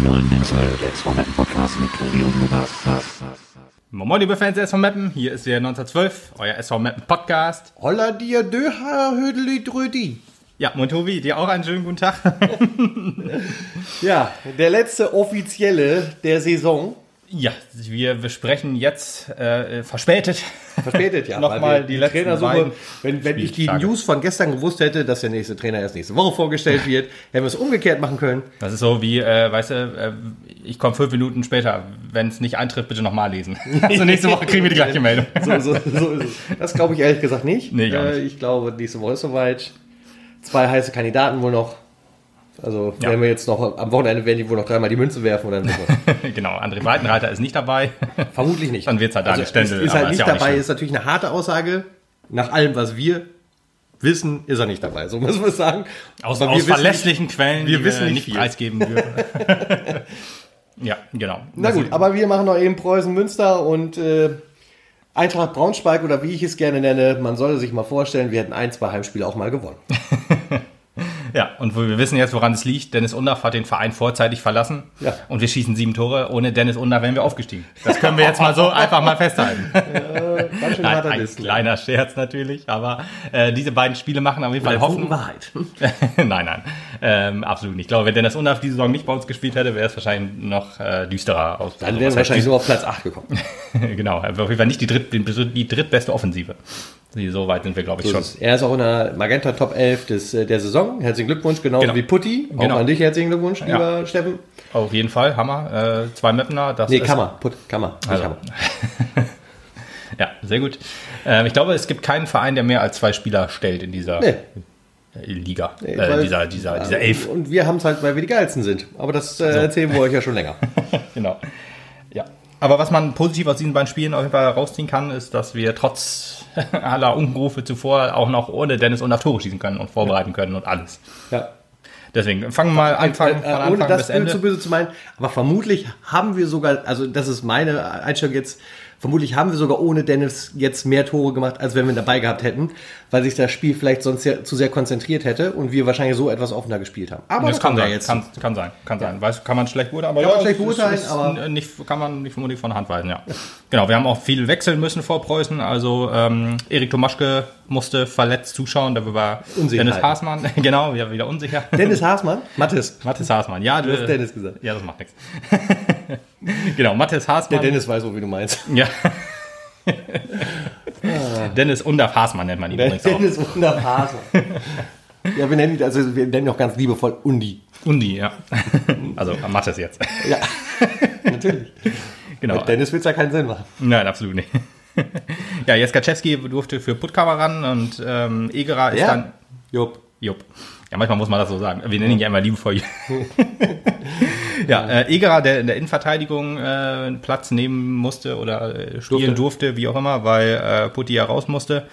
zum neuen SV Podcast mit Tobi und Lukas. Moin, liebe Fans der SV Meppen, hier ist der 1912, euer SV Meppen Podcast. Holla dir Döha Hödeli Drödi. Ja, moin Tobi, dir auch einen schönen guten Tag. Ja, der letzte offizielle der Saison. Ja, wir besprechen jetzt äh, verspätet. Verspätet, ja. Nochmal wir die letzten Trainersuche, wenn, wenn ich die. News von gestern gewusst hätte, dass der nächste Trainer erst nächste Woche vorgestellt wird, hätten wir es umgekehrt machen können. Das ist so wie, äh, weißt du, äh, ich komme fünf Minuten später. Wenn es nicht eintrifft, bitte nochmal lesen. Also nächste Woche kriegen wir die gleiche Meldung. So, so, so ist es. Das glaube ich ehrlich gesagt nicht. Nee, gar Äh, nicht. Ich glaube, nächste Woche ist soweit. Zwei heiße Kandidaten wohl noch. Also, Ja. wenn wir jetzt noch am Wochenende werden die wohl noch dreimal die Münze werfen oder genau, André Breitenreiter ist nicht dabei. Vermutlich nicht. Dann wird's halt Daniel Stendel, Ist, ist halt ist nicht ja nicht dabei, schlimm. ist natürlich eine harte Aussage. Nach allem, was wir wissen, ist er nicht dabei. So muss man sagen. Aus, aus verlässlichen Quellen, wir die wissen wir nicht nicht viel. preisgeben würden. ja, genau. Na gut, aber wir machen noch eben Preußen Münster und äh, Eintracht Braunschweig oder wie ich es gerne nenne. Man solle sich mal vorstellen, wir hätten ein, zwei Heimspiele auch mal gewonnen. Ja, und wir wissen jetzt, woran es liegt. Dennis Undaff hat den Verein vorzeitig verlassen. Ja. Und wir schießen sieben Tore. Ohne Dennis Undaff wären wir aufgestiegen. Das können wir jetzt mal so einfach mal festhalten. Ganz schön Nein, ein kleiner Scherz natürlich, aber äh, diese beiden Spiele machen auf jeden Fall Hoffnung. Wahrheit. nein, nein, ähm, absolut nicht. Ich glaube, wenn Dennis Undaff diese Saison nicht bei uns gespielt hätte, wäre es wahrscheinlich noch äh, düsterer aus. Dann wären was wir wahrscheinlich nur auf Platz 8 gekommen. genau, aber auf jeden Fall nicht die, dritt, die, drittbeste Offensive. So weit sind wir, glaube ich, So schon. ist es. Er ist auch in der Magenta Top 11 des, äh, der Saison. Herzlichen Glückwunsch, genauso Genau. wie Putti. Auch Genau. an dich herzlichen Glückwunsch, lieber Steffen. Auf jeden Fall, Hammer. Äh, zwei Mapner. Das Nee, Kammer. Putt, Kammer. Also. Hammer. Ja, sehr gut. Ähm, ich glaube, es gibt keinen Verein, der mehr als zwei Spieler stellt in dieser Nee. Äh, Liga. Äh, weil- dieser, dieser, dieser Elf. Und wir haben es halt, weil wir die geilsten sind. Aber das äh, erzählen wir euch ja schon länger. genau. Ja. Aber was man positiv aus diesen beiden Spielen auf jeden Fall rausziehen kann, ist, dass wir trotz aller Unrufe zuvor auch noch ohne Dennis und Tore schießen können und vorbereiten können und alles. Ja. Deswegen fangen wir mal Anfang, von Äh, Anfang ohne das bis Ende. zu böse zu meinen, aber vermutlich haben wir sogar, also das ist meine Einstellung jetzt, vermutlich haben wir sogar ohne Dennis jetzt mehr Tore gemacht, als wenn wir ihn dabei gehabt hätten, weil sich das Spiel vielleicht sonst sehr, zu sehr konzentriert hätte und wir wahrscheinlich so etwas offener gespielt haben. Aber das da kann sein, jetzt. kann, kann sein, kann sein. Weiß, kann man schlecht beurteilen, aber Kann man ja, schlecht es ist- beurteilen, ist aber- nicht, kann man nicht vermutlich von der Hand weisen, ja. Genau, wir haben auch viel wechseln müssen vor Preußen. Also ähm, Erik Tomaschke musste verletzt zuschauen, da war. Dennis Haasmann, genau, wir wieder unsicher. Dennis Haasmann, Mathis. Mathis Haasmann, ja, Du hast Dennis gesagt. Ja, das macht nichts. genau, Mathis Der Haasmann. Dennis weiß so, wie du meinst. Ja. Dennis Underf Haasmann nennt man ihn übrigens auch. Dennis Wunder Haasmann. Ja, wir nennen ihn, also wir nennen ihn auch ganz liebevoll Undi. Undi, ja. Also Mathis jetzt. Ja, natürlich. Genau. Mit Dennis wird es ja keinen Sinn machen. Nein, absolut nicht. ja, Jeskaczewski durfte für Puttkammer ran und ähm, Egerer ist Ja. dann. Jupp. Jupp. Ja, manchmal muss man das so sagen. Wir nennen ihn ja immer liebevoll. ja, äh, Egerer, der in der Innenverteidigung äh, einen Platz nehmen musste oder äh, spielen durfte. wie auch immer, weil äh, Putti ja raus musste.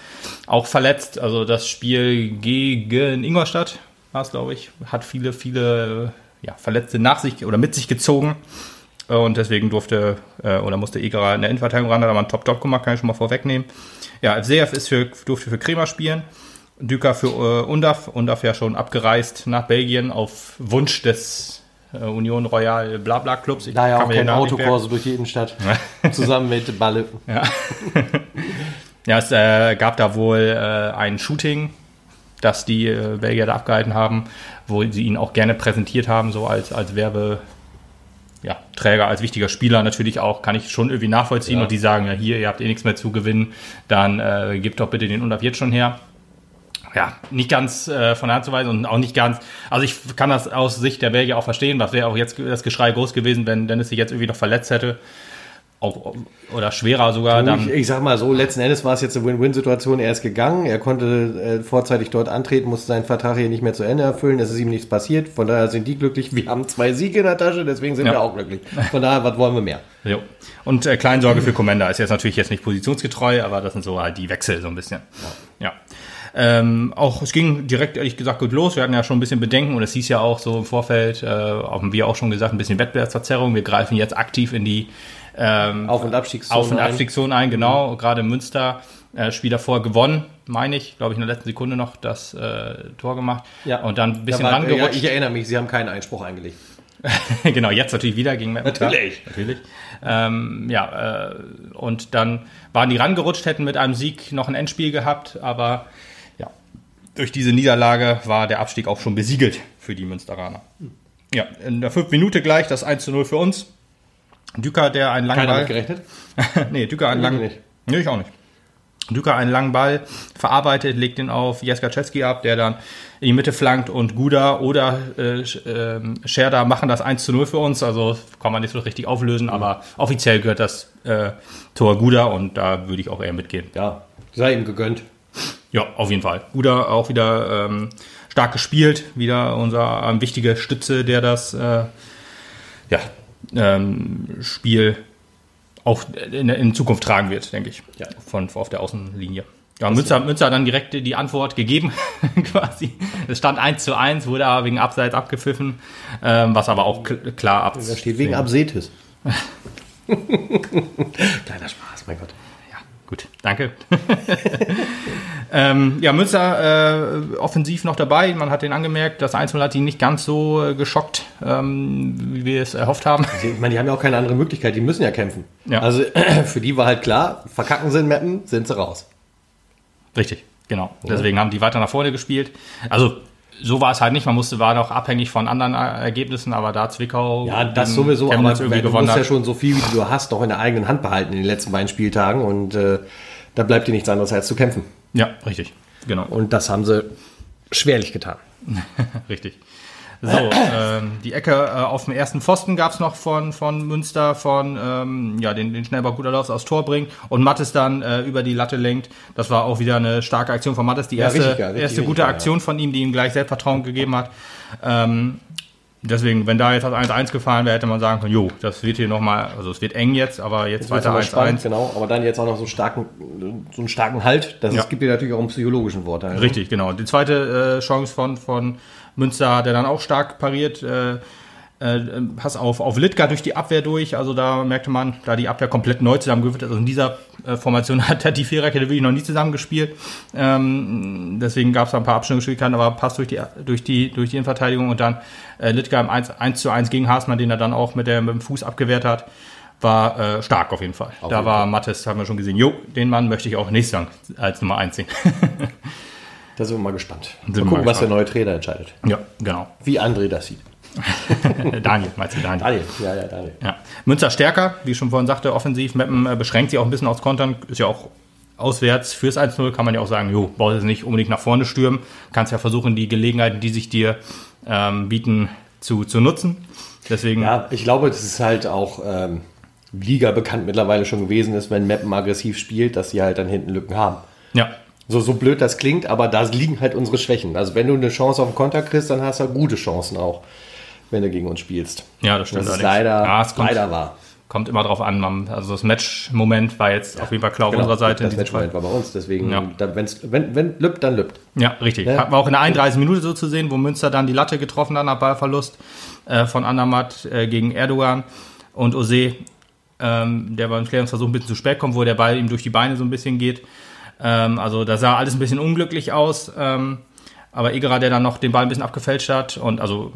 Auch verletzt. Also das Spiel gegen Ingolstadt war es, glaube ich, hat viele, viele ja, Verletzte nach sich oder mit sich gezogen. Und deswegen durfte äh, oder musste Egerer in der Innenverteidigung ran, hat aber einen Top-Top gemacht, kann ich schon mal vorwegnehmen. Ja, FCF ist für, durfte für Kremer spielen. Düker für äh, Undaf. Undaf ja schon abgereist nach Belgien auf Wunsch des äh, Union Royal Blabla Clubs. Ich Daher kann auch kein Autokorso durch die Innenstadt. Zusammen mit Balle. merken. Ja, es äh, gab da wohl äh, ein Shooting, das die äh, Belgier da abgehalten haben, wo sie ihn auch gerne präsentiert haben, so als, als Werbe. Ja, Träger als wichtiger Spieler natürlich auch, kann ich schon irgendwie nachvollziehen. Ja. Und die sagen, ja, hier, ihr habt eh nichts mehr zu gewinnen, dann äh, gebt doch bitte den Undaf jetzt schon her. Ja, nicht ganz äh, von der Hand zu weisen und auch nicht ganz. Also ich kann das aus Sicht der Belgier auch verstehen, was wäre auch jetzt das Geschrei groß gewesen, wenn Dennis sich jetzt irgendwie noch verletzt hätte. Auch, oder schwerer sogar. Ich, Dann, ich sag mal so, letzten Endes war es jetzt eine Win-Win-Situation. Er ist gegangen, er konnte äh, vorzeitig dort antreten, musste seinen Vertrag hier nicht mehr zu Ende erfüllen. Es ist ihm nichts passiert. Von daher sind die glücklich. Wir haben zwei Siege in der Tasche, deswegen sind Ja. wir auch glücklich. Von daher, was wollen wir mehr? jo. Und äh, Kleinsorge für Commander ist jetzt natürlich jetzt nicht positionsgetreu, aber das sind so halt die Wechsel so ein bisschen. Ja. Ähm, auch es ging direkt ehrlich gesagt gut los. Wir hatten ja schon ein bisschen Bedenken und es hieß ja auch so im Vorfeld, äh, haben wir auch schon gesagt, ein bisschen Wettbewerbsverzerrung. Wir greifen jetzt aktiv in die ähm, Auf- und Abstiegszone. Auf- und ein. Abstiegszone ein, genau. Gerade Münster, äh, Spiel davor gewonnen, meine ich, glaube ich, in der letzten Sekunde noch das äh, Tor gemacht. Ja. Und dann ein bisschen Da war- rangerutscht. Ja, ich erinnere mich, Sie haben keinen Einspruch eingelegt. genau, jetzt natürlich wieder gegen Meppen. Natürlich. Natürlich. Ähm, ja, äh, und dann waren die rangerutscht, hätten mit einem Sieg noch ein Endspiel gehabt, aber durch diese Niederlage war der Abstieg auch schon besiegelt für die Münsteraner. Ja, in der fünften Minute gleich das 1 zu 0 für uns. Düker, der einen langen Keiner Ball. gerechnet? nee, Düker einen langen. nicht. Nee, ich auch nicht. Düker einen langen Ball verarbeitet, legt ihn auf Jeskaczewski ab, der dann in die Mitte flankt und Guda oder äh, ähm, Scherda machen das 1 zu 0 für uns. Also kann man nicht so richtig auflösen, aber offiziell gehört das äh, Tor Guda und da würde ich auch eher mitgehen. Ja, sei ihm gegönnt. Ja, auf jeden Fall. Guda auch wieder ähm, stark gespielt, wieder unser ähm, wichtiger Stütze, der das äh, ja, ähm, Spiel auch in, in Zukunft tragen wird, denke ich. Ja. Von auf der Außenlinie. Ja, Münzer, Münzer hat dann direkt die Antwort gegeben, quasi. Es stand 1 zu 1, wurde aber wegen Abseits abgepfiffen, ähm, was aber auch kl klar ab. Da steht wegen Absetis. Kleiner Spaß, mein Gott. Gut, danke. ähm, ja, Münster äh, offensiv noch dabei. Man hat den angemerkt, das 1 hat ihn nicht ganz so äh, geschockt, ähm, wie wir es erhofft haben. Ich meine, die haben ja auch keine andere Möglichkeit, die müssen ja kämpfen. Ja. Also für die war halt klar, verkacken sie in Mappen, sind sie raus. Richtig, genau. Deswegen haben die weiter nach vorne gespielt. Also so war es halt nicht. Man musste war noch abhängig von anderen äh, Ergebnissen, aber da Zwickau Ja, das sowieso, Chemnitz aber du gewonnen musst ja hat. schon so viel, wie du hast, noch in der eigenen Hand behalten in den letzten beiden Spieltagen und äh, da bleibt dir nichts anderes als zu kämpfen. Ja, richtig, genau, Und das haben sie schwerlich getan. richtig. So, ähm, die Ecke äh, auf dem ersten Pfosten gab es noch von, von Münster, von ähm, ja, den, den Schnellbau Guterlauf aufs Tor bringt und Mattes dann äh, über die Latte lenkt. Das war auch wieder eine starke Aktion von Mattes. Die Ja, erste, richtig richtig, erste richtig gute geil, Aktion von ihm, die ihm gleich Selbstvertrauen gegeben hat. Ähm, deswegen, wenn da jetzt das 1-1 gefallen wäre, hätte man sagen können, jo, das wird hier nochmal, also es wird eng jetzt, aber jetzt Das weiter wird aber 1-1. genau, aber dann jetzt auch noch so, starken, so einen starken Halt. Das Ja. gibt dir natürlich auch einen psychologischen Vorteil. Richtig, genau. Die zweite äh, Chance von, von Münster hat er dann auch stark pariert. Äh, äh, Pass auf, auf Litka durch die Abwehr durch. Also da merkte man, da die Abwehr komplett neu zusammengewürfelt ist. Also in dieser äh, Formation hat er die Viererkette wirklich noch nie zusammengespielt. Ähm, deswegen gab es da ein paar Abstimmungsschwierigkeiten, aber Pass durch die, durch die, durch die Innenverteidigung und dann äh, Litka im 1, 1 zu 1 gegen Haasmann, den er dann auch mit, der, mit dem Fuß abgewehrt hat. War äh, stark auf jeden Fall. da jeden war Mattes, haben wir schon gesehen, jo, den Mann möchte ich auch nächstes Jahr als Nummer 1 sehen. Da sind wir mal gespannt. Sind mal gucken, was der neue Trainer entscheidet. ja, genau. Wie André das sieht. Daniel, meinst du Daniel? Daniel, ja, ja, Daniel. Ja. Münster stärker, wie ich schon vorhin sagte, offensiv. Meppen äh, beschränkt sich auch ein bisschen aufs Kontern. Ist ja auch auswärts fürs 1-0, kann man ja auch sagen, jo, brauchst jetzt nicht unbedingt nach vorne stürmen. Kannst ja versuchen, die Gelegenheiten, die sich dir ähm, bieten, zu, zu nutzen. Deswegen, Ja, ich glaube, das ist halt auch ähm, Liga bekannt mittlerweile schon gewesen ist, wenn Meppen aggressiv spielt, dass sie halt dann hinten Lücken haben. ja, So, so blöd das klingt, aber da liegen halt unsere Schwächen. Also wenn du eine Chance auf den Konter kriegst, dann hast du halt gute Chancen auch, wenn du gegen uns spielst. ja, das stimmt. Das ist leider, ja, es kommt, leider wahr. kommt immer drauf an. Man, also das Match-Moment war jetzt auf jeden Fall klar auf Genau, unserer Seite. Das. Matchmoment war bei uns, deswegen, Ja. da, wenn, wenn lübt, dann lübt. Ja, richtig. Ja. Hatten wir auch in der 31 Minute so zu sehen, wo Münster dann die Latte getroffen hat nach Ballverlust äh, von Andermatt äh, gegen Erdogan und Ose, ähm, der beim Klärungsversuch ein bisschen zu spät kommt, wo der Ball ihm durch die Beine so ein bisschen geht. Ähm, also da sah alles ein bisschen unglücklich aus. Ähm, aber Egerer, der dann noch den Ball ein bisschen abgefälscht hat und also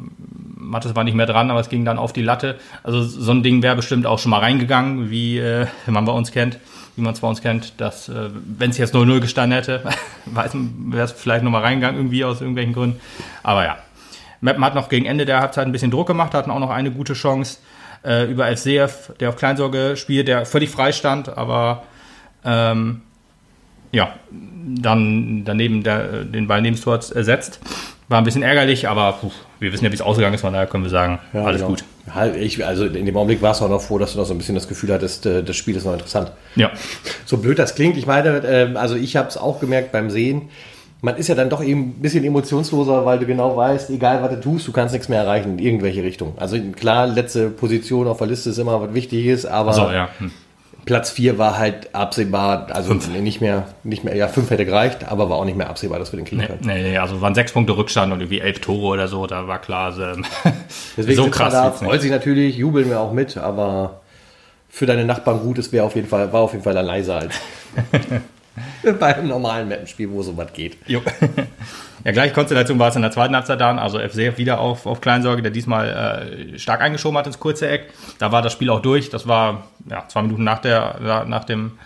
Mattes war nicht mehr dran, aber es ging dann auf die Latte. Also so ein Ding wäre bestimmt auch schon mal reingegangen, wie äh, man bei uns kennt, wie man es bei uns kennt, dass äh, wenn es jetzt 0-0 gestanden hätte, wäre es vielleicht noch mal reingegangen irgendwie aus irgendwelchen Gründen. Aber ja, Meppen hat noch gegen Ende der Halbzeit ein bisschen Druck gemacht, hatten auch noch eine gute Chance äh, über FCF, der auf Kleinsorge spielt, der völlig frei stand, aber ähm, ja, dann daneben der, den Ball neben Tor ersetzt. War ein bisschen ärgerlich, aber puh, wir wissen ja, wie es ausgegangen ist, von daher können wir sagen, alles genau. gut. Ja, ich, also in dem Augenblick war es auch noch froh, dass du noch so ein bisschen das Gefühl hattest, äh, das Spiel ist noch interessant. Ja, So blöd das klingt, ich meine, ähm, also ich habe es auch gemerkt beim Sehen, man ist ja dann doch eben ein bisschen emotionsloser, weil du genau weißt, egal was du tust, du kannst nichts mehr erreichen in irgendwelche Richtung. Also klar, letzte Position auf der Liste ist immer was Wichtiges, aber so, ja. Hm. Platz 4 war halt absehbar, also nicht mehr, nicht mehr, ja, 5 hätte gereicht, aber war auch nicht mehr absehbar, dass wir den kriegen Nee, können. nee, nee, also waren sechs Punkte Rückstand und irgendwie elf Tore oder so, da war klar, ähm, Deswegen so krass da, freut sich natürlich, jubeln wir auch mit, aber für deine Nachbarn gut, es wäre auf jeden Fall, war auf jeden Fall leiser als. Bei einem normalen Mappenspiel, wo sowas geht. Jo. Ja, gleiche Konstellation war es in der zweiten Halbzeit dann. Also FC wieder auf, auf Kleinsorge, der diesmal äh, stark eingeschoben hat ins kurze Eck. Da war das Spiel auch durch. Das war ja, zwei Minuten nach der, nach dem,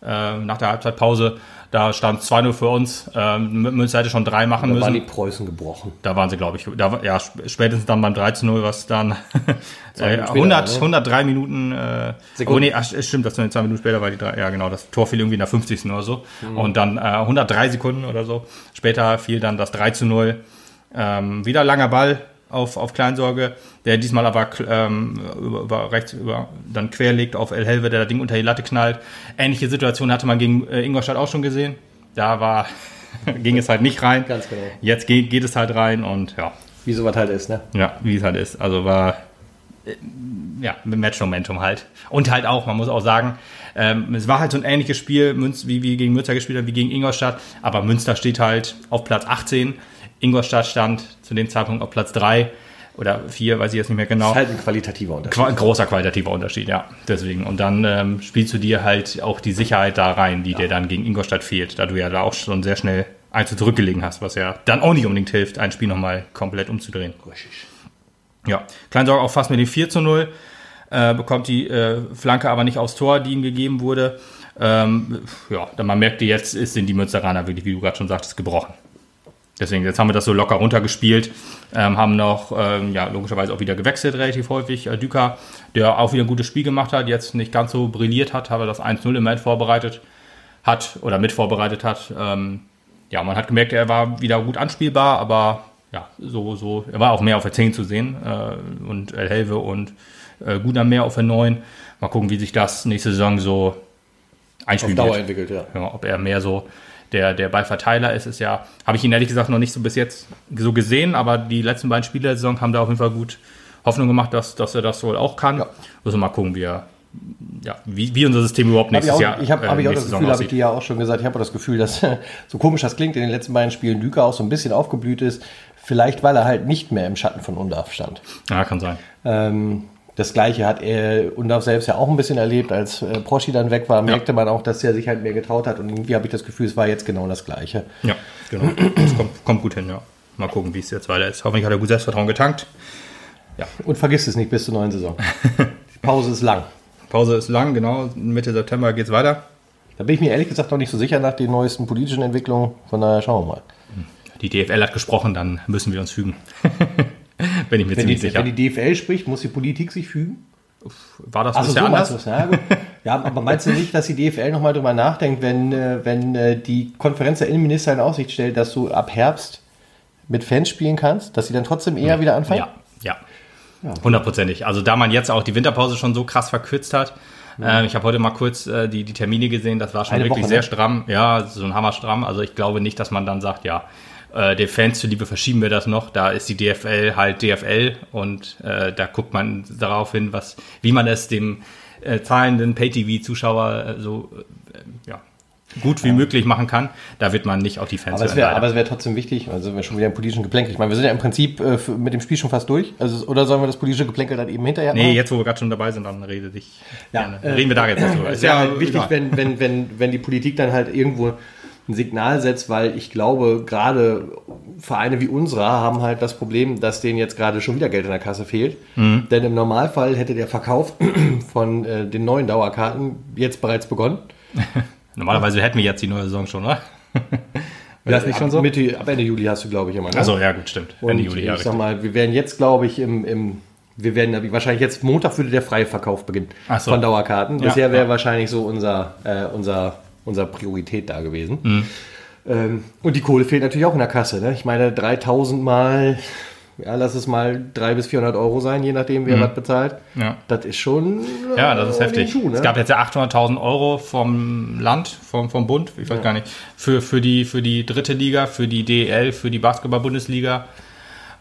äh, nach der Halbzeitpause. Da stand 2-0 für uns. Ähm, Münster hätte schon drei machen Da müssen. waren die Preußen gebrochen. Da waren sie, glaube ich, da, ja, sp- spätestens dann beim 13-0, was dann äh, Minuten später, 100, ne? 103 Minuten, äh, Sekunden. oh nee, ach, es stimmt, das sind zwei Minuten später, war die drei, ja genau, das Tor fiel irgendwie in der 50. oder so. Mhm. Und dann äh, 103 Sekunden oder so. Später fiel dann das 3 zu 0. Ähm, wieder langer Ball auf, auf Kleinsorge, der diesmal aber ähm, über, über rechts über dann querlegt auf El Helve, der das Ding unter die Latte knallt. Ähnliche Situation hatte man gegen äh, Ingolstadt auch schon gesehen. Da war, ging es halt nicht rein. Ganz genau. Jetzt geht, geht es halt rein und ja, Wie sowas halt ist, ne? ja, wie es halt ist. Also war äh, ja mit Match-Momentum halt. Und halt auch, man muss auch sagen, ähm, es war halt so ein ähnliches Spiel, Münz, wie wir gegen Münster gespielt haben, wie gegen Ingolstadt. Aber Münster steht halt auf Platz 18. Ingolstadt stand zu dem Zeitpunkt auf Platz 3 oder 4, weiß ich jetzt nicht mehr genau. Ist halt ein qualitativer Unterschied. Qua großer qualitativer Unterschied, ja. Deswegen. Und dann ähm, spielst du dir halt auch die Sicherheit da rein, die dir dann gegen Ingolstadt fehlt, da du ja da auch schon sehr schnell eins zu zurückgelegen hast, was ja dann auch nicht unbedingt hilft, ein Spiel nochmal komplett umzudrehen. Ja, Kleinsorg auch fast mit dem 4 zu 0, äh, bekommt die äh, Flanke aber nicht aufs Tor, die ihm gegeben wurde. Ähm, ja, dann man merkte, jetzt sind die Münsteraner wirklich, wie du gerade schon sagtest, gebrochen. Deswegen, jetzt haben wir das so locker runtergespielt, ähm, haben noch, ähm, ja, logischerweise auch wieder gewechselt relativ häufig. Äh, Düker, der auch wieder ein gutes Spiel gemacht hat, jetzt nicht ganz so brilliert hat, aber das 1-0 im End vorbereitet hat oder mit vorbereitet hat. Ähm, ja, man hat gemerkt, er war wieder gut anspielbar, aber ja, so, so, er war auch mehr auf der 10 zu sehen äh, und El Helve und äh, Guder mehr auf der 9. Mal gucken, wie sich das nächste Saison so Auf einspielt. Dauer entwickelt, ja. Ja, ob er mehr so der, der Ballverteiler ist, ist ja, habe ich ihn ehrlich gesagt noch nicht so bis jetzt so gesehen, aber die letzten beiden Spiele der Saison haben da auf jeden Fall gut Hoffnung gemacht, dass, dass er das wohl auch kann. Ja. Müssen wir mal gucken, wie er, ja, wie, wie unser System überhaupt Hab ich nächstes auch, Jahr ich habe äh, hab ich auch das Gefühl, habe ich dir ja auch schon gesagt, ich habe auch das Gefühl, dass so komisch das klingt, in den letzten beiden Spielen Düker auch so ein bisschen aufgeblüht ist. Vielleicht, weil er halt nicht mehr im Schatten von Undarf stand. Ja, kann sein. Ähm, das gleiche hat er Undarf selbst ja auch ein bisschen erlebt, als äh, Proschi dann weg war, merkte man auch, dass er sich halt mehr getraut hat und irgendwie habe ich das Gefühl, es war jetzt genau das gleiche. Ja, genau. Das kommt, kommt gut hin, ja. Mal gucken, wie es jetzt weiter ist. Hoffentlich hat er gut Selbstvertrauen getankt. Und vergiss es nicht bis zur neuen Saison. Die Pause ist lang. Pause ist lang, genau. Mitte September geht's weiter. Da bin ich mir ehrlich gesagt noch nicht so sicher nach den neuesten politischen Entwicklungen. Von daher schauen wir mal. Die DFL hat gesprochen, dann müssen wir uns fügen. Bin ich mir Wenn die, ziemlich sicher. wenn die DFL spricht, muss die Politik sich fügen? War das bisher so anders? es. Ja, ja, aber meinst du nicht, dass die DFL nochmal drüber nachdenkt, wenn, äh, wenn äh, die Konferenz der Innenminister in Aussicht stellt, dass du ab Herbst mit Fans spielen kannst, dass sie dann trotzdem eher wieder anfangen? Ja, ja. Hundertprozentig. Also da man jetzt auch die Winterpause schon so krass verkürzt hat. Ähm, ich habe heute mal kurz äh, die, die Termine gesehen, das war schon Eine wirklich Woche, sehr ne? stramm. Ja, so ein Hammer stramm. Also ich glaube nicht, dass man dann sagt, ja, äh, den Fans zuliebe verschieben wir das noch. Da ist die DFL halt DFL und äh, da guckt man darauf hin, was, wie man es dem äh, zahlenden Pay-TV-Zuschauer äh, so äh, ja, gut wie möglich machen kann. Da wird man nicht auf die Fans Aber es hören, aber es wäre trotzdem wichtig, also sind wir schon wieder im politischen Geplänkel. Ich meine, wir sind ja im Prinzip äh, mit dem Spiel schon fast durch. Also, oder sollen wir das politische Geplänkel dann eben hinterher Nee, machen? jetzt wo wir gerade schon dabei sind, dann rede dich. Ja, gerne. äh, Reden wir da jetzt drüber. Es wäre halt wichtig, wenn, wenn, wenn, wenn die Politik dann halt irgendwo ein Signal setzt, weil ich glaube, gerade Vereine wie unserer haben halt das Problem, dass denen jetzt gerade schon wieder Geld in der Kasse fehlt. Mhm. Denn im Normalfall hätte der Verkauf von äh, den neuen Dauerkarten jetzt bereits begonnen. Normalerweise hätten wir jetzt die neue Saison schon, oder? Wäre das nicht schon ab, so? Mitte, ab Ende Juli hast du, glaube ich, immer. Ne? Also ja, gut, stimmt. Und Ende Juli, ja, ich sag mal, wir werden jetzt, glaube ich, im, im wir werden wahrscheinlich jetzt Montag würde der freie Verkauf beginnen so. von Dauerkarten. Ja, Bisher wäre ja. wahrscheinlich so unser, äh, unser, unser Priorität da gewesen. Mhm. Ähm, und die Kohle fehlt natürlich auch in der Kasse. Ne? Ich meine, 3000 mal, ja, lass es mal 300 bis 400 Euro sein, je nachdem, wer was bezahlt. Mhm. Ja. Das ist schon. äh, Ja, das ist heftig. Schuh, ne? Es gab jetzt ja 800.000 Euro vom Land, vom, vom Bund, ich weiß gar nicht, für, für, die, für die dritte Liga, für die DEL, für die Basketball-Bundesliga.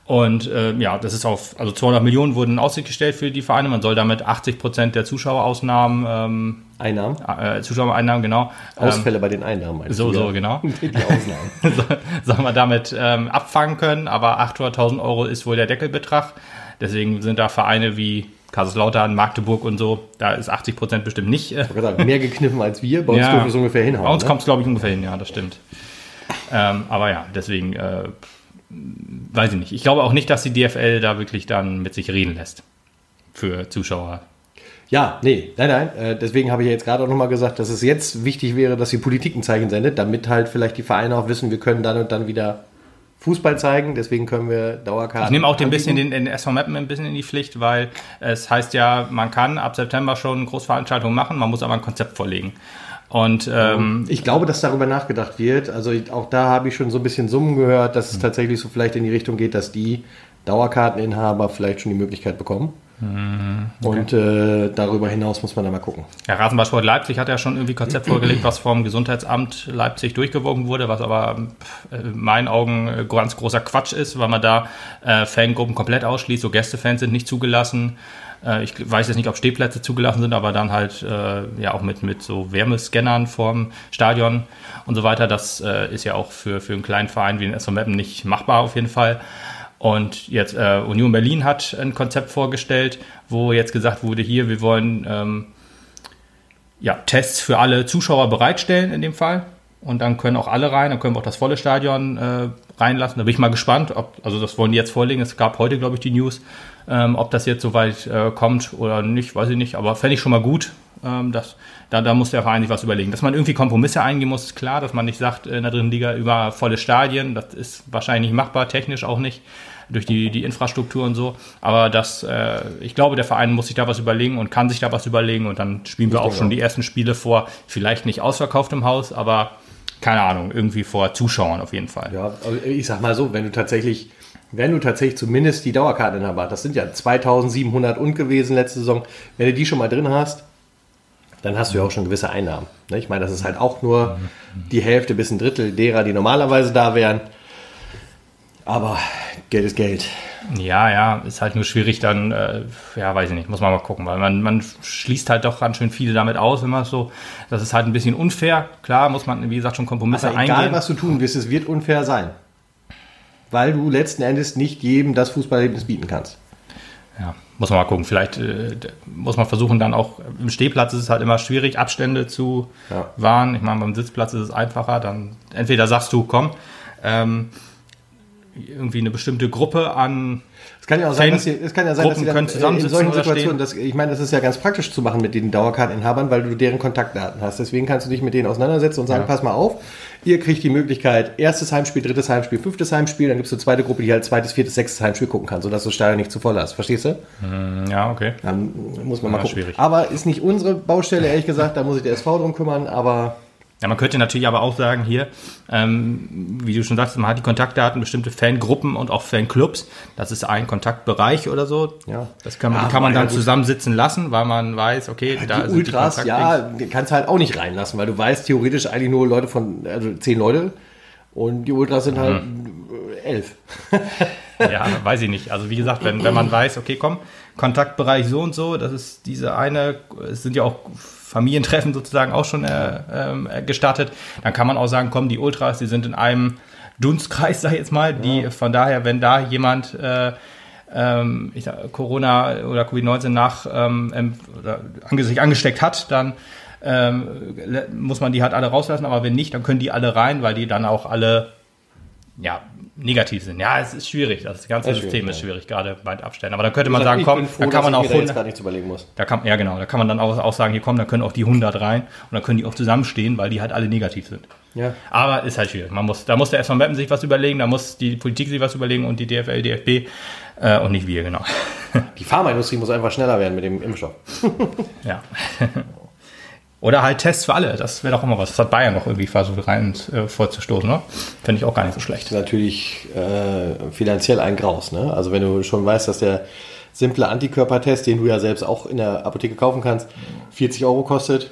Und äh, ja, das ist auf, also 200 Millionen wurden in Aussicht gestellt für die Vereine. Man soll damit 80 Prozent der Zuschauerausnahmen, ähm, Einnahmen. äh, Zuschauereinnahmen, genau. Ausfälle bei den Einnahmen. So, du, so, ja? genau. Die Ausnahmen. so- soll man damit ähm, abfangen können, aber 800.000 Euro ist wohl der Deckelbetrag. Deswegen sind da Vereine wie Kaiserslautern, Magdeburg und so, da ist 80 Prozent bestimmt nicht. Äh, sagen, mehr gekniffen als wir. Bei uns Ja. dürfen wir es ungefähr hinhauen. bei uns ne? kommt es, glaube ich, ungefähr hin, ja, das stimmt. Ähm, aber ja, deswegen äh, weiß ich nicht. Ich glaube auch nicht, dass die DFL da wirklich dann mit sich reden lässt für Zuschauer. Ja, nee, nein, nein. Äh, deswegen habe ich jetzt gerade auch nochmal gesagt, dass es jetzt wichtig wäre, dass die Politik ein Zeichen sendet, damit halt vielleicht die Vereine auch wissen, wir können dann und dann wieder Fußball zeigen. Deswegen können wir Dauerkarten. Ich nehme auch den bisschen den, den SV Meppen ein bisschen in die Pflicht, weil es heißt ja, man kann ab September schon Großveranstaltungen machen, man muss aber ein Konzept vorlegen. Und ähm, Ich glaube, dass darüber nachgedacht wird. Also auch da habe ich schon so ein bisschen Summen gehört, dass es tatsächlich so vielleicht in die Richtung geht, dass die Dauerkarteninhaber vielleicht schon die Möglichkeit bekommen. Und äh, darüber hinaus muss man dann mal gucken. ja, Rasenballsport Leipzig hat ja schon irgendwie Konzept vorgelegt, was vom Gesundheitsamt Leipzig durchgewogen wurde, was aber äh, in meinen Augen äh, ganz großer Quatsch ist, weil man da äh, Fangruppen komplett ausschließt. So Gästefans sind nicht zugelassen. Äh, ich weiß jetzt nicht, ob Stehplätze zugelassen sind, aber dann halt äh, ja auch mit, mit so Wärmescannern vorm Stadion und so weiter. Das ist ja auch für, für einen kleinen Verein wie den SV Meppen nicht machbar auf jeden Fall. Und jetzt äh, Union Berlin hat ein Konzept vorgestellt, wo jetzt gesagt wurde, hier, wir wollen ähm, ja, Tests für alle Zuschauer bereitstellen in dem Fall. Und dann können auch alle rein, dann können wir auch das volle Stadion äh, reinlassen. Da bin ich mal gespannt, ob, also das wollen die jetzt vorlegen. Es gab heute, glaube ich, die News, ähm, ob das jetzt soweit äh, kommt oder nicht, weiß ich nicht. Aber fände ich schon mal gut. Ähm, dass, da, da muss der Verein sich was überlegen. Dass man irgendwie Kompromisse eingehen muss, ist klar. Dass man nicht sagt, in der dritten Liga über volle Stadien, das ist wahrscheinlich nicht machbar, technisch auch nicht, durch die, die Infrastruktur und so. Aber das, äh, ich glaube, der Verein muss sich da was überlegen und kann sich da was überlegen. Und dann spielen wir auch denke schon auch. die ersten Spiele vor, vielleicht nicht ausverkauft im Haus, aber keine Ahnung, irgendwie vor Zuschauern auf jeden Fall. Ja, also ich sag mal so, wenn du tatsächlich, wenn du tatsächlich zumindest die Dauerkarteninhaber, das sind ja 2700 und gewesen letzte Saison, wenn du die schon mal drin hast, dann hast du ja auch schon gewisse Einnahmen. ne? Ich meine, das ist halt auch nur die Hälfte bis ein Drittel derer, die normalerweise da wären. Aber Geld ist Geld. Ja, ja, ist halt nur schwierig dann, äh, ja, weiß ich nicht, muss man mal gucken, weil man, man schließt halt doch ganz schön viele damit aus, wenn man es so, das ist halt ein bisschen unfair. Klar, muss man, wie gesagt, schon Kompromisse Aber egal, eingehen. was du tun wirst, es wird unfair sein. Weil du letzten Endes nicht jedem das Fußballerlebnis bieten kannst. Ja, muss man mal gucken. Vielleicht äh, muss man versuchen, dann auch im Stehplatz ist es halt immer schwierig, Abstände zu Ja. wahren. Ich meine, beim Sitzplatz ist es einfacher. Dann entweder sagst du, komm, ähm, irgendwie eine bestimmte Gruppe an Es kann ja auch sein, dass sie, es kann ja sein, dass Gruppen sie dann in solchen Situationen, das, ich meine, das ist ja ganz praktisch zu machen mit den Dauerkarteninhabern, weil du deren Kontaktdaten hast. Deswegen kannst du dich mit denen auseinandersetzen und sagen, Ja. pass mal auf, ihr kriegt die Möglichkeit, erstes Heimspiel, drittes Heimspiel, fünftes Heimspiel, dann gibt es eine zweite Gruppe, die halt zweites, viertes, sechstes Heimspiel gucken kann, sodass du das Stadion nicht zu voll hast. Verstehst du? Ja, okay. Dann muss man mal Ja, gucken. schwierig. Aber ist nicht unsere Baustelle, ehrlich gesagt, da muss sich der SV drum kümmern, aber Ja, man könnte natürlich aber auch sagen, hier, ähm, wie du schon sagst, man hat die Kontaktdaten, bestimmte Fangruppen und auch Fanclubs. Das ist ein Kontaktbereich oder so. Ja. Das kann man, Ja, kann man ja, dann gut. zusammensitzen lassen, weil man weiß, okay, da die sind Ultras, die ja, kannst halt auch nicht reinlassen, weil du weißt theoretisch eigentlich nur Leute von, also zehn Leute und die Ultras sind halt äh, elf. Ja, weiß ich nicht. Also wie gesagt, wenn, wenn man weiß, okay, komm, Kontaktbereich so und so, das ist diese eine, es sind ja auch Familientreffen sozusagen auch schon äh, äh, gestartet, dann kann man auch sagen, komm, die Ultras, die sind in einem Dunstkreis, sag ich jetzt mal, die von daher, wenn da jemand äh, ähm, ich sag, Corona oder Covid-19 nach ähm, ähm, sich angesteckt hat, dann ähm, muss man die halt alle rauslassen, aber wenn nicht, dann können die alle rein, weil die dann auch alle ja, negativ sind. Ja, es ist schwierig. Das ganze Ja, System schwierig, ist ja. schwierig, gerade bei Abstellen. Aber da könnte man sagen, komm, froh, da kann man auch ich mir da jetzt 100, gar nichts überlegen muss. da kann, ja genau, da kann man dann auch, auch sagen, hier komm, da können auch die 100 rein und dann können die auch zusammenstehen, weil die halt alle negativ sind. Ja. Aber ist halt schwierig. Man muss, da muss der SV Meppen sich was überlegen, da muss die Politik sich was überlegen und die DFL, DFB äh, und nicht wir, genau. Die Pharmaindustrie muss einfach schneller werden mit dem Impfstoff. ja. Oder halt Tests für alle, das wäre doch immer was. Das hat Bayern noch irgendwie versucht rein äh, vorzustoßen, ne? Finde ich auch gar nicht so schlecht. Natürlich äh, finanziell ein Graus. Ne? Also wenn du schon weißt, dass der simple Antikörpertest, den du ja selbst auch in der Apotheke kaufen kannst, 40 Euro kostet.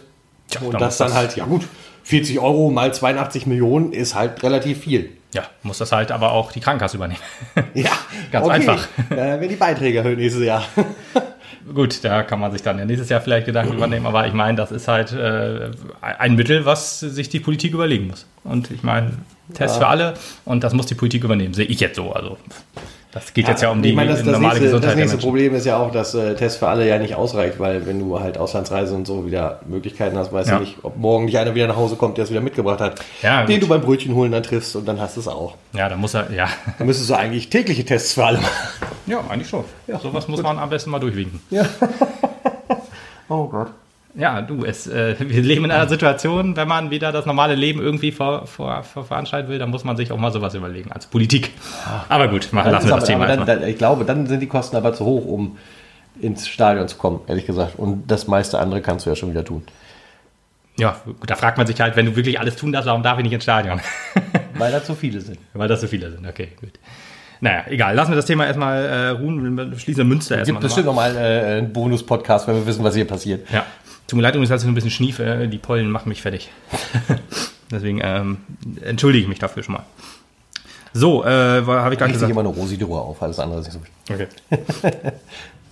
Tja, und dann das dann das- halt, ja gut, 40 Euro mal 82 Millionen ist halt relativ viel. Ja, muss das halt aber auch die Krankenkasse übernehmen. Ja, Ganz einfach. Äh, wenn die Beiträge erhöhen nächstes Jahr. Gut, da kann man sich dann ja nächstes Jahr vielleicht Gedanken übernehmen, aber ich meine, das ist halt äh, ein Mittel, was sich die Politik überlegen muss. Und ich meine, Test Ja. für alle und das muss die Politik übernehmen, sehe ich jetzt so. Also Das geht jetzt ja um die meine, das, das normale nächste, Gesundheit Das nächste. Problem ist ja auch, dass äh, Test für alle ja nicht ausreicht, weil wenn du halt Auslandsreise und so wieder Möglichkeiten hast, weißt Ja. du nicht, ob morgen nicht einer wieder nach Hause kommt, der es wieder mitgebracht hat, Ja, den gut. du beim Brötchen holen dann triffst und dann hast du es auch. Ja, da muss er, ja. Dann müsstest du eigentlich tägliche Tests für alle machen. Ja, eigentlich schon. Sowas muss man am besten mal durchwinken. Oh Gott. Ja, du, es, äh, wir leben in einer Situation, wenn man wieder das normale Leben irgendwie vor, vor, vor veranstalten will, dann muss man sich auch mal sowas überlegen als Politik. Aber gut, machen, lassen wir das Thema dann, dann, ich glaube, dann sind die Kosten aber zu hoch, um ins Stadion zu kommen, ehrlich gesagt. Und das meiste andere kannst du ja schon wieder tun. Ja, gut, da fragt man sich halt, wenn du wirklich alles tun darfst, warum darf ich nicht ins Stadion? Weil da zu viele sind. Weil das so viele sind. Okay, gut. Naja, egal. Lassen wir das Thema erstmal äh, ruhen. Wir schließen Münster Es gibt erstmal. bestimmt nochmal äh, einen Bonus-Podcast, wenn wir wissen, was hier passiert. Ja. Tut mir leid, übrigens, dass ich so ein bisschen schnief. Äh, die Pollen machen mich fertig. Deswegen ähm, entschuldige ich mich dafür schon mal. So, äh, habe ich sich gesagt. immer nur Rosidor auf, alles andere ist nicht so wichtig. Okay.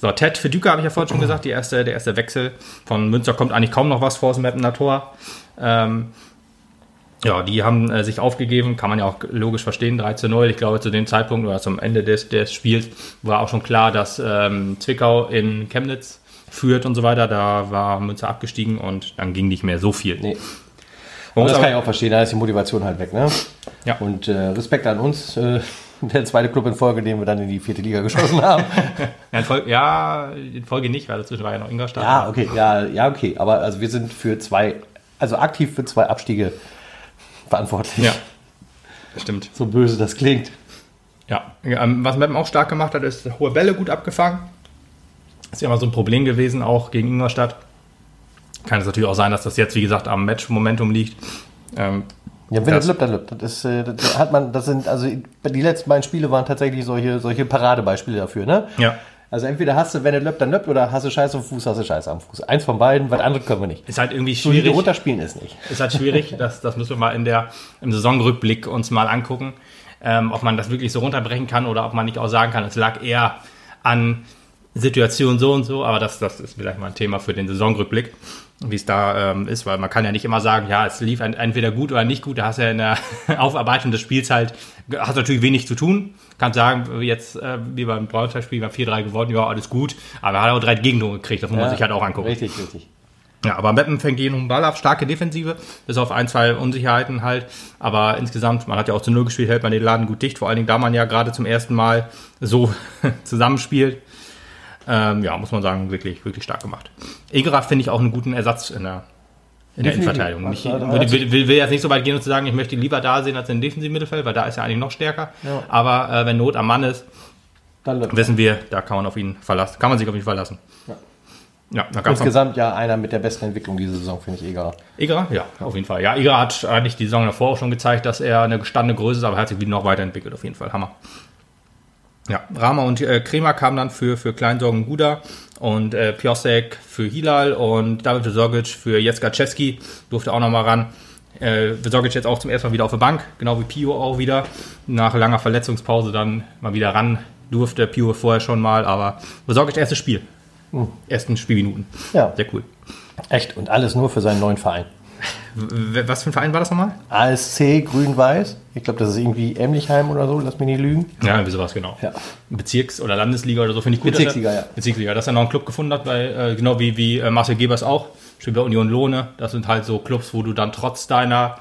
So, Ted für Düker habe ich ja vorhin schon gesagt, die erste, der erste Wechsel. Von Münster kommt eigentlich kaum noch was vor dem Mappener Tor. Ähm, ja, die haben äh, sich aufgegeben, kann man ja auch logisch verstehen, 3 zu 0. Ich glaube, zu dem Zeitpunkt oder zum Ende des, des Spiels war auch schon klar, dass ähm, Zwickau in Chemnitz führt und so weiter. Da war Münster abgestiegen und dann ging nicht mehr so viel. Nee. Und das kann ich auch verstehen, da ist die Motivation halt weg. Ne? Ja. Und äh, Respekt an uns, äh, der zweite Club in Folge, den wir dann in die vierte Liga geschossen haben. Ja, in Folge, ja, in Folge nicht, weil dazwischen war ja noch Ingolstadt. ja, okay, ja, ja, okay. Aber also wir sind für zwei, also aktiv für zwei Abstiege verantwortlich. Ja, stimmt. So böse das klingt. Ja, ähm, was Meppen auch stark gemacht hat, ist hohe Bälle gut abgefangen. Ist ja immer so ein Problem gewesen, auch gegen Ingolstadt. Kann es natürlich auch sein, dass das jetzt, wie gesagt, am Match-Momentum liegt. Ähm, Ja, wenn Das- das lübt, dann lübt. Das, ist, äh, das hat man, das sind, also die letzten beiden Spiele waren tatsächlich solche, solche Paradebeispiele dafür, ne? ja, Also entweder hast du, wenn es löppt, dann löppt, oder hast du Scheiße am Fuß, hast du Scheiße am Fuß. Eins von beiden, was anderes können wir nicht. ist halt irgendwie schwierig. runterspielen ist nicht. Ist halt schwierig. Das, das müssen wir mal in der, im Saisonrückblick uns mal angucken, ähm, ob man das wirklich so runterbrechen kann oder ob man nicht auch sagen kann, es lag eher an Situation so und so. Aber das, das ist vielleicht mal ein Thema für den Saisonrückblick, wie es da ähm, ist, weil man kann ja nicht immer sagen, ja, es lief entweder gut oder nicht gut. Da hast du ja in der Aufarbeitung des Spiels halt, hast natürlich wenig zu tun. Kannst sagen, jetzt äh, wie beim Braunschweig-Spiel, wir haben 4-3 gewonnen, ja, alles gut. Aber er hat auch drei Gegentore gekriegt, das muss man sich halt auch angucken. Richtig, richtig. Ja, aber Meppen fängt jeden Ball ab, starke Defensive, bis auf ein, zwei Unsicherheiten halt. Aber insgesamt, man hat ja auch zu Null gespielt, hält man den Laden gut dicht, vor allen Dingen, da man ja gerade zum ersten Mal so zusammenspielt. Ähm, ja, muss man sagen, wirklich, wirklich stark gemacht. Egerer finde ich auch einen guten Ersatz in der, in der. Innenverteidigung. Da will, will, will, jetzt nicht so weit gehen und zu sagen, ich möchte lieber da sehen als im defensiven Mittelfeld, weil da ist er eigentlich noch stärker. Ja. Aber äh, wenn Not am Mann ist, wissen wir, da kann man auf ihn verlassen, kann man sich auf ihn verlassen. Ja. Ja, Insgesamt ja einer mit der besten Entwicklung diese Saison, finde ich, egal. Egerer? Ja, auf jeden Fall. Ja, Egerer hat eigentlich die Saison davor auch schon gezeigt, dass er eine gestandene Größe ist, aber er hat sich wieder noch weiterentwickelt, auf jeden Fall. Hammer. Ja, Rama und äh, Kremer kamen dann für, für Kleinsorgen Guda und äh, Piosek für Hilal und David Vesorgic für Jecka Czeski durfte auch nochmal ran. Äh, Vesorgic jetzt auch zum ersten Mal wieder auf der Bank, genau wie Pio auch wieder. Nach langer Verletzungspause dann mal wieder ran durfte. Pio vorher schon mal, aber Vesorgic erstes Spiel. Ersten Spielminuten. Ja. Sehr cool. Echt. Und alles nur für seinen neuen Verein. Was für ein Verein war das nochmal? ASC Grün-Weiß. Ich glaube, das ist irgendwie Emlichheim oder so, lass mich nicht lügen. Ja, irgendwie sowas, genau. Ja. Bezirks- oder Landesliga oder so finde ich gut. Bezirksliga, er, ja. Bezirksliga, dass er noch einen Club gefunden hat, weil, äh, genau wie, wie äh, Marcel Gebers auch, spielt bei Union Lohne. Das sind halt so Clubs, wo du dann trotz deiner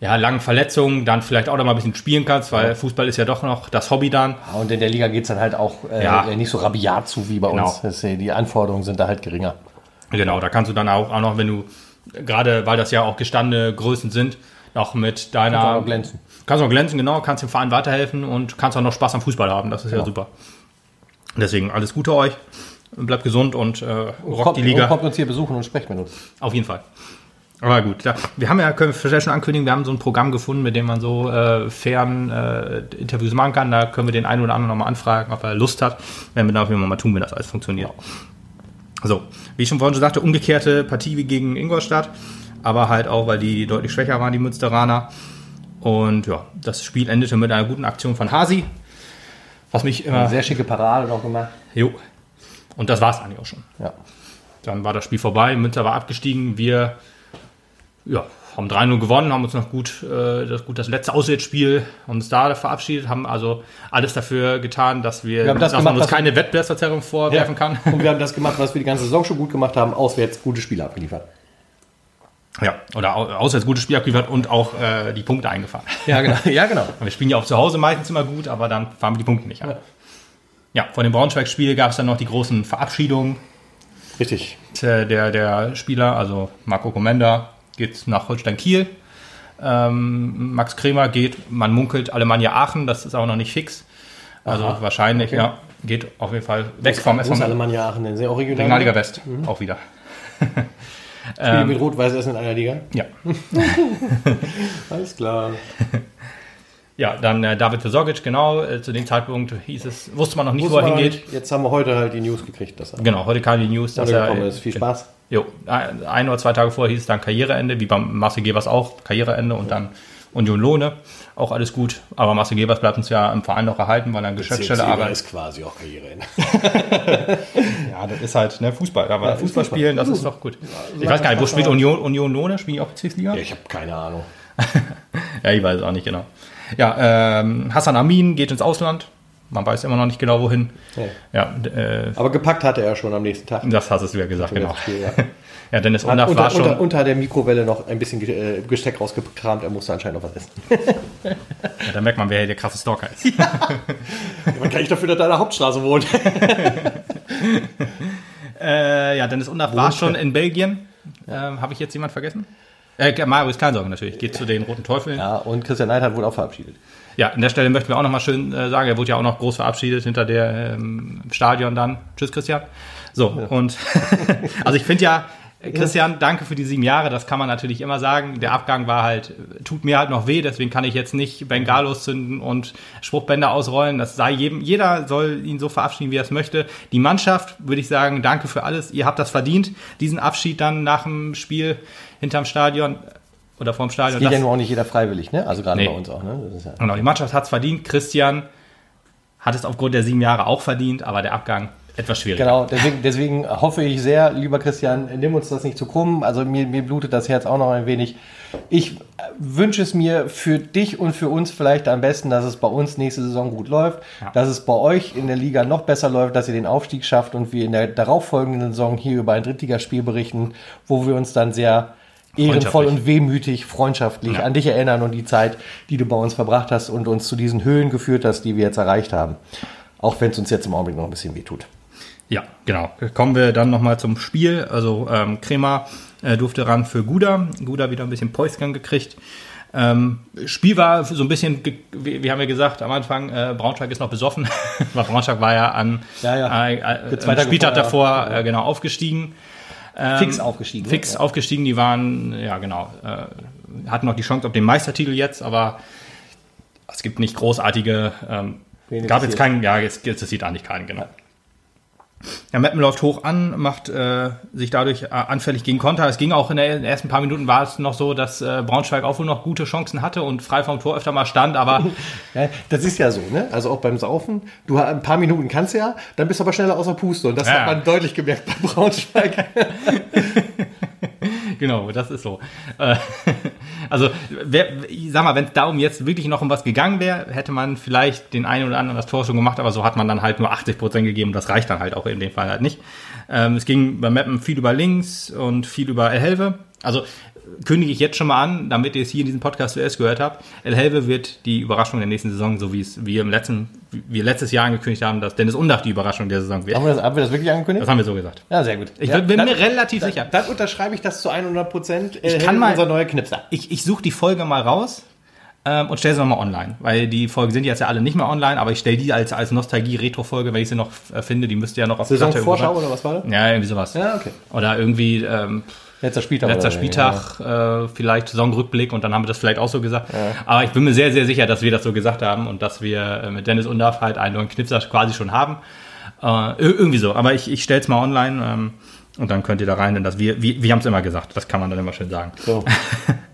ja, langen Verletzungen dann vielleicht auch noch mal ein bisschen spielen kannst, weil Fußball ist ja doch noch das Hobby dann. Ja, Und in der Liga geht es dann halt auch äh, Ja. nicht so rabiat zu wie bei Genau. uns. Das, äh, die Anforderungen sind da halt geringer. Genau, da kannst du dann auch, auch noch, wenn du, gerade weil das ja auch gestandene Größen sind, noch mit deiner. Kannst auch glänzen. Kannst auch glänzen, genau, kannst dem Verein weiterhelfen und kannst auch noch Spaß am Fußball haben. Das ist ja Genau. super. Deswegen alles Gute euch. Bleibt gesund und äh, rockt Kommt, die Liga. und kommt uns hier besuchen und sprecht mit uns. Auf jeden Fall. Aber gut, ja. wir haben ja, können wir vielleicht schon ankündigen, wir haben so ein Programm gefunden, mit dem man so äh, fairen äh, Interviews machen kann. Da können wir den einen oder anderen nochmal anfragen, ob er Lust hat. Werden wir dann auf jeden Fall mal tun, wenn das alles funktioniert. So, wie ich schon vorhin schon sagte, umgekehrte Partie wie gegen Ingolstadt, aber halt auch, weil die deutlich schwächer waren, die Münsteraner. Und ja, das Spiel endete mit einer guten Aktion von Hasi, was mich immer... Eine sehr schicke Parade noch gemacht. Jo. Und das war es eigentlich auch schon. Ja. Dann war das Spiel vorbei, Münster war abgestiegen, wir ja, haben 3-0 gewonnen, haben uns noch gut, äh, das, gut das letzte Auswärtsspiel uns da verabschiedet, haben also alles dafür getan, dass wir, Wir haben das dass gemacht, man uns keine Wettbewerbsverzerrung vorwerfen kann. Und wir haben das gemacht, was wir die ganze Saison schon gut gemacht haben, auswärts gute Spiele abgeliefert. Ja, oder au- auswärts gutes Spiel abgeliefert und auch äh, die Punkte eingefahren. Ja, genau. Ja, genau. Wir spielen ja auch zu Hause meistens immer gut, aber dann fahren wir die Punkte nicht an. Ja, vor dem Braunschweig-Spiel gab es dann noch die großen Verabschiedungen Richtig. der, der, der Spieler, also Marco Komenda geht nach Holstein Kiel. Ähm, Max Kremer geht, man munkelt Alemannia Aachen, das ist auch noch nicht fix. Also Aha. wahrscheinlich, ja, geht auf jeden Fall weg vom ist SV Alemannia Aachen denn? Sehr original. Regionalliga West, auch wieder. Spiele mit Rot-Weiß Essen in einer Liga. Ja, Alles klar. ja dann äh, David Versorgic, genau, äh, zu dem Zeitpunkt hieß es, wusste man noch nicht, Wusste wo er hingeht. nicht. Jetzt haben wir heute halt die News gekriegt, dass er Genau, heute kam die News, dass er. gekommen ist. Viel Spaß. Jo, ein oder zwei Tage vorher hieß es dann Karriereende, wie beim Marcel Gebers auch, Karriereende und dann Union Lohne. Auch alles gut. Aber Marcel Gebers bleibt uns ja im Verein noch erhalten, weil er an Geschäftsstelle arbeitet. ist quasi auch Karriereende. Ja, das ist halt ne, Fußball. Aber Ja, Fußball Fußball. spielen, das ist doch gut. Ich weiß gar nicht, wo spielt Union, Union Lohne? Spielen die auch Bezirksliga? Ja, ich habe keine Ahnung. Ja, ich weiß es auch nicht genau. Ja, ähm, Hassan Amin geht ins Ausland. Man weiß immer noch nicht genau wohin. Nee. Ja, äh, Aber gepackt hatte er schon am nächsten Tag. das hast du ja gesagt, genau. Spiel, ja. Ja, Dennis Hat Undaff war unter, schon. unter, unter der Mikrowelle noch ein bisschen äh, Gesteck rausgekramt. Er musste anscheinend noch was essen. Ja, da merkt man, wer der krasse Stalker ist. Man kann ich dafür, dass er in der Hauptstraße wohnt. Äh, ja, Dennis Undaff war schon in Belgien. Ähm, Habe ich jetzt jemand vergessen? Äh, Marius Kleinsorgen natürlich, geht zu den Roten Teufeln. Ja. Ja, und Christian Neidhardt wurde auch verabschiedet. An der Stelle möchten wir auch nochmal schön äh, sagen, er wurde ja auch noch groß verabschiedet hinter der ähm, Stadion dann. Tschüss, Christian. So, und also ich finde ja, Christian, danke für die sieben Jahre, das kann man natürlich immer sagen. Der Abgang war halt, tut mir halt noch weh, deswegen kann ich jetzt nicht Bengalos zünden und Spruchbänder ausrollen. Das sei jedem, jeder soll ihn so verabschieden, wie er es möchte. Die Mannschaft, würde ich sagen, danke für alles. Ihr habt das verdient, diesen Abschied dann nach dem Spiel hinterm Stadion oder vorm Stadion. Geht Das- ja nur auch nicht jeder freiwillig, ne? Also gerade Nee. bei uns auch, ne? Das ja Genau, die Mannschaft hat es verdient. Christian hat es aufgrund der sieben Jahre auch verdient, aber der Abgang etwas schwieriger. Genau, deswegen, deswegen hoffe ich sehr, lieber Christian, nimm uns das nicht zu krumm. Also mir, mir blutet das Herz auch noch ein wenig. Ich wünsche es mir für dich und für uns vielleicht am besten, dass es bei uns nächste Saison gut läuft, Ja. dass es bei euch in der Liga noch besser läuft, dass ihr den Aufstieg schafft und wir in der darauffolgenden Saison hier über ein Drittligaspiel berichten, wo wir uns dann sehr ehrenvoll und wehmütig, freundschaftlich Ja. an dich erinnern und die Zeit, die du bei uns verbracht hast und uns zu diesen Höhen geführt hast, die wir jetzt erreicht haben. Auch wenn es uns jetzt im Augenblick noch ein bisschen wehtut. Ja, genau. Kommen wir dann nochmal zum Spiel. Also ähm, Kremer äh, durfte ran für Guda. Guda wieder ein bisschen Päuschen gekriegt. Ähm, Spiel war so ein bisschen, wie, wie haben wir gesagt am Anfang, äh, Braunschweig ist noch besoffen, weil Braunschweig war ja an Ja, ja. Äh, äh, Spieltag davor äh, genau aufgestiegen. Ähm, Fix aufgestiegen. ne? Fix aufgestiegen, die waren, ja genau, äh, hatten noch die Chance auf den Meistertitel jetzt, aber es gibt nicht großartige, ähm, gab jetzt keinen, ja, jetzt, jetzt sieht eigentlich keinen, genau. Ja, Meppen läuft hoch an, macht äh, sich dadurch äh, anfällig gegen Konter. Es ging auch in, der, in den ersten paar Minuten war es noch so, dass äh, Braunschweig auch wohl noch gute Chancen hatte und frei vom Tor öfter mal stand, aber Ja, das ist ja so, ne? Also auch beim Saufen. Du ein paar Minuten kannst ja, dann bist du aber schneller außer Puste. Und das Ja. hat man deutlich gemerkt bei Braunschweig. genau, das ist so. Äh, also, wer, sag mal, wenn es darum jetzt wirklich noch um was gegangen wäre, hätte man vielleicht den einen oder anderen das Tor schon gemacht, aber so hat man dann halt nur 80 Prozent gegeben und das reicht dann halt auch in dem Fall halt nicht. Ähm, es ging bei Mappen viel über links und viel über El. Also kündige ich jetzt schon mal an, damit ihr es hier in diesem Podcast zuerst gehört habt. El Helve wird die Überraschung der nächsten Saison, so wie es wir im letzten, wir letztes Jahr angekündigt haben, dass Dennis Undach die Überraschung der Saison wird. haben, wir das, haben wir das wirklich angekündigt? Das haben wir so gesagt. Ja, sehr gut. Ich ja, bin dann, mir relativ dann, sicher. Dann unterschreibe ich das zu 100 Prozent. Ich kann mal- unser neuer Knipser. ich, ich suche die Folge mal raus ähm, und stelle sie nochmal online. Weil die Folgen sind jetzt ja alle nicht mehr online, aber ich stelle die als, als Nostalgie-Retro-Folge, wenn ich sie noch äh, finde, die müsste ja noch auf Saisonvorschau sein. oder was war das? Ja, irgendwie sowas. Ja, okay. Oder irgendwie ähm, Letzter Spieltag. letzter Spieltag, äh, vielleicht Saisonrückblick und dann haben wir das vielleicht auch so gesagt. Aber ich bin mir sehr, sehr sicher, dass wir das so gesagt haben und dass wir äh, mit Dennis Undarf halt einen neuen Knipser quasi schon haben. Äh, ir- irgendwie so. Aber ich, ich stelle es mal online ähm, und dann könnt ihr da rein, denn das wir, wir, wir haben es immer gesagt. Das kann man dann immer schön sagen. Ja. So.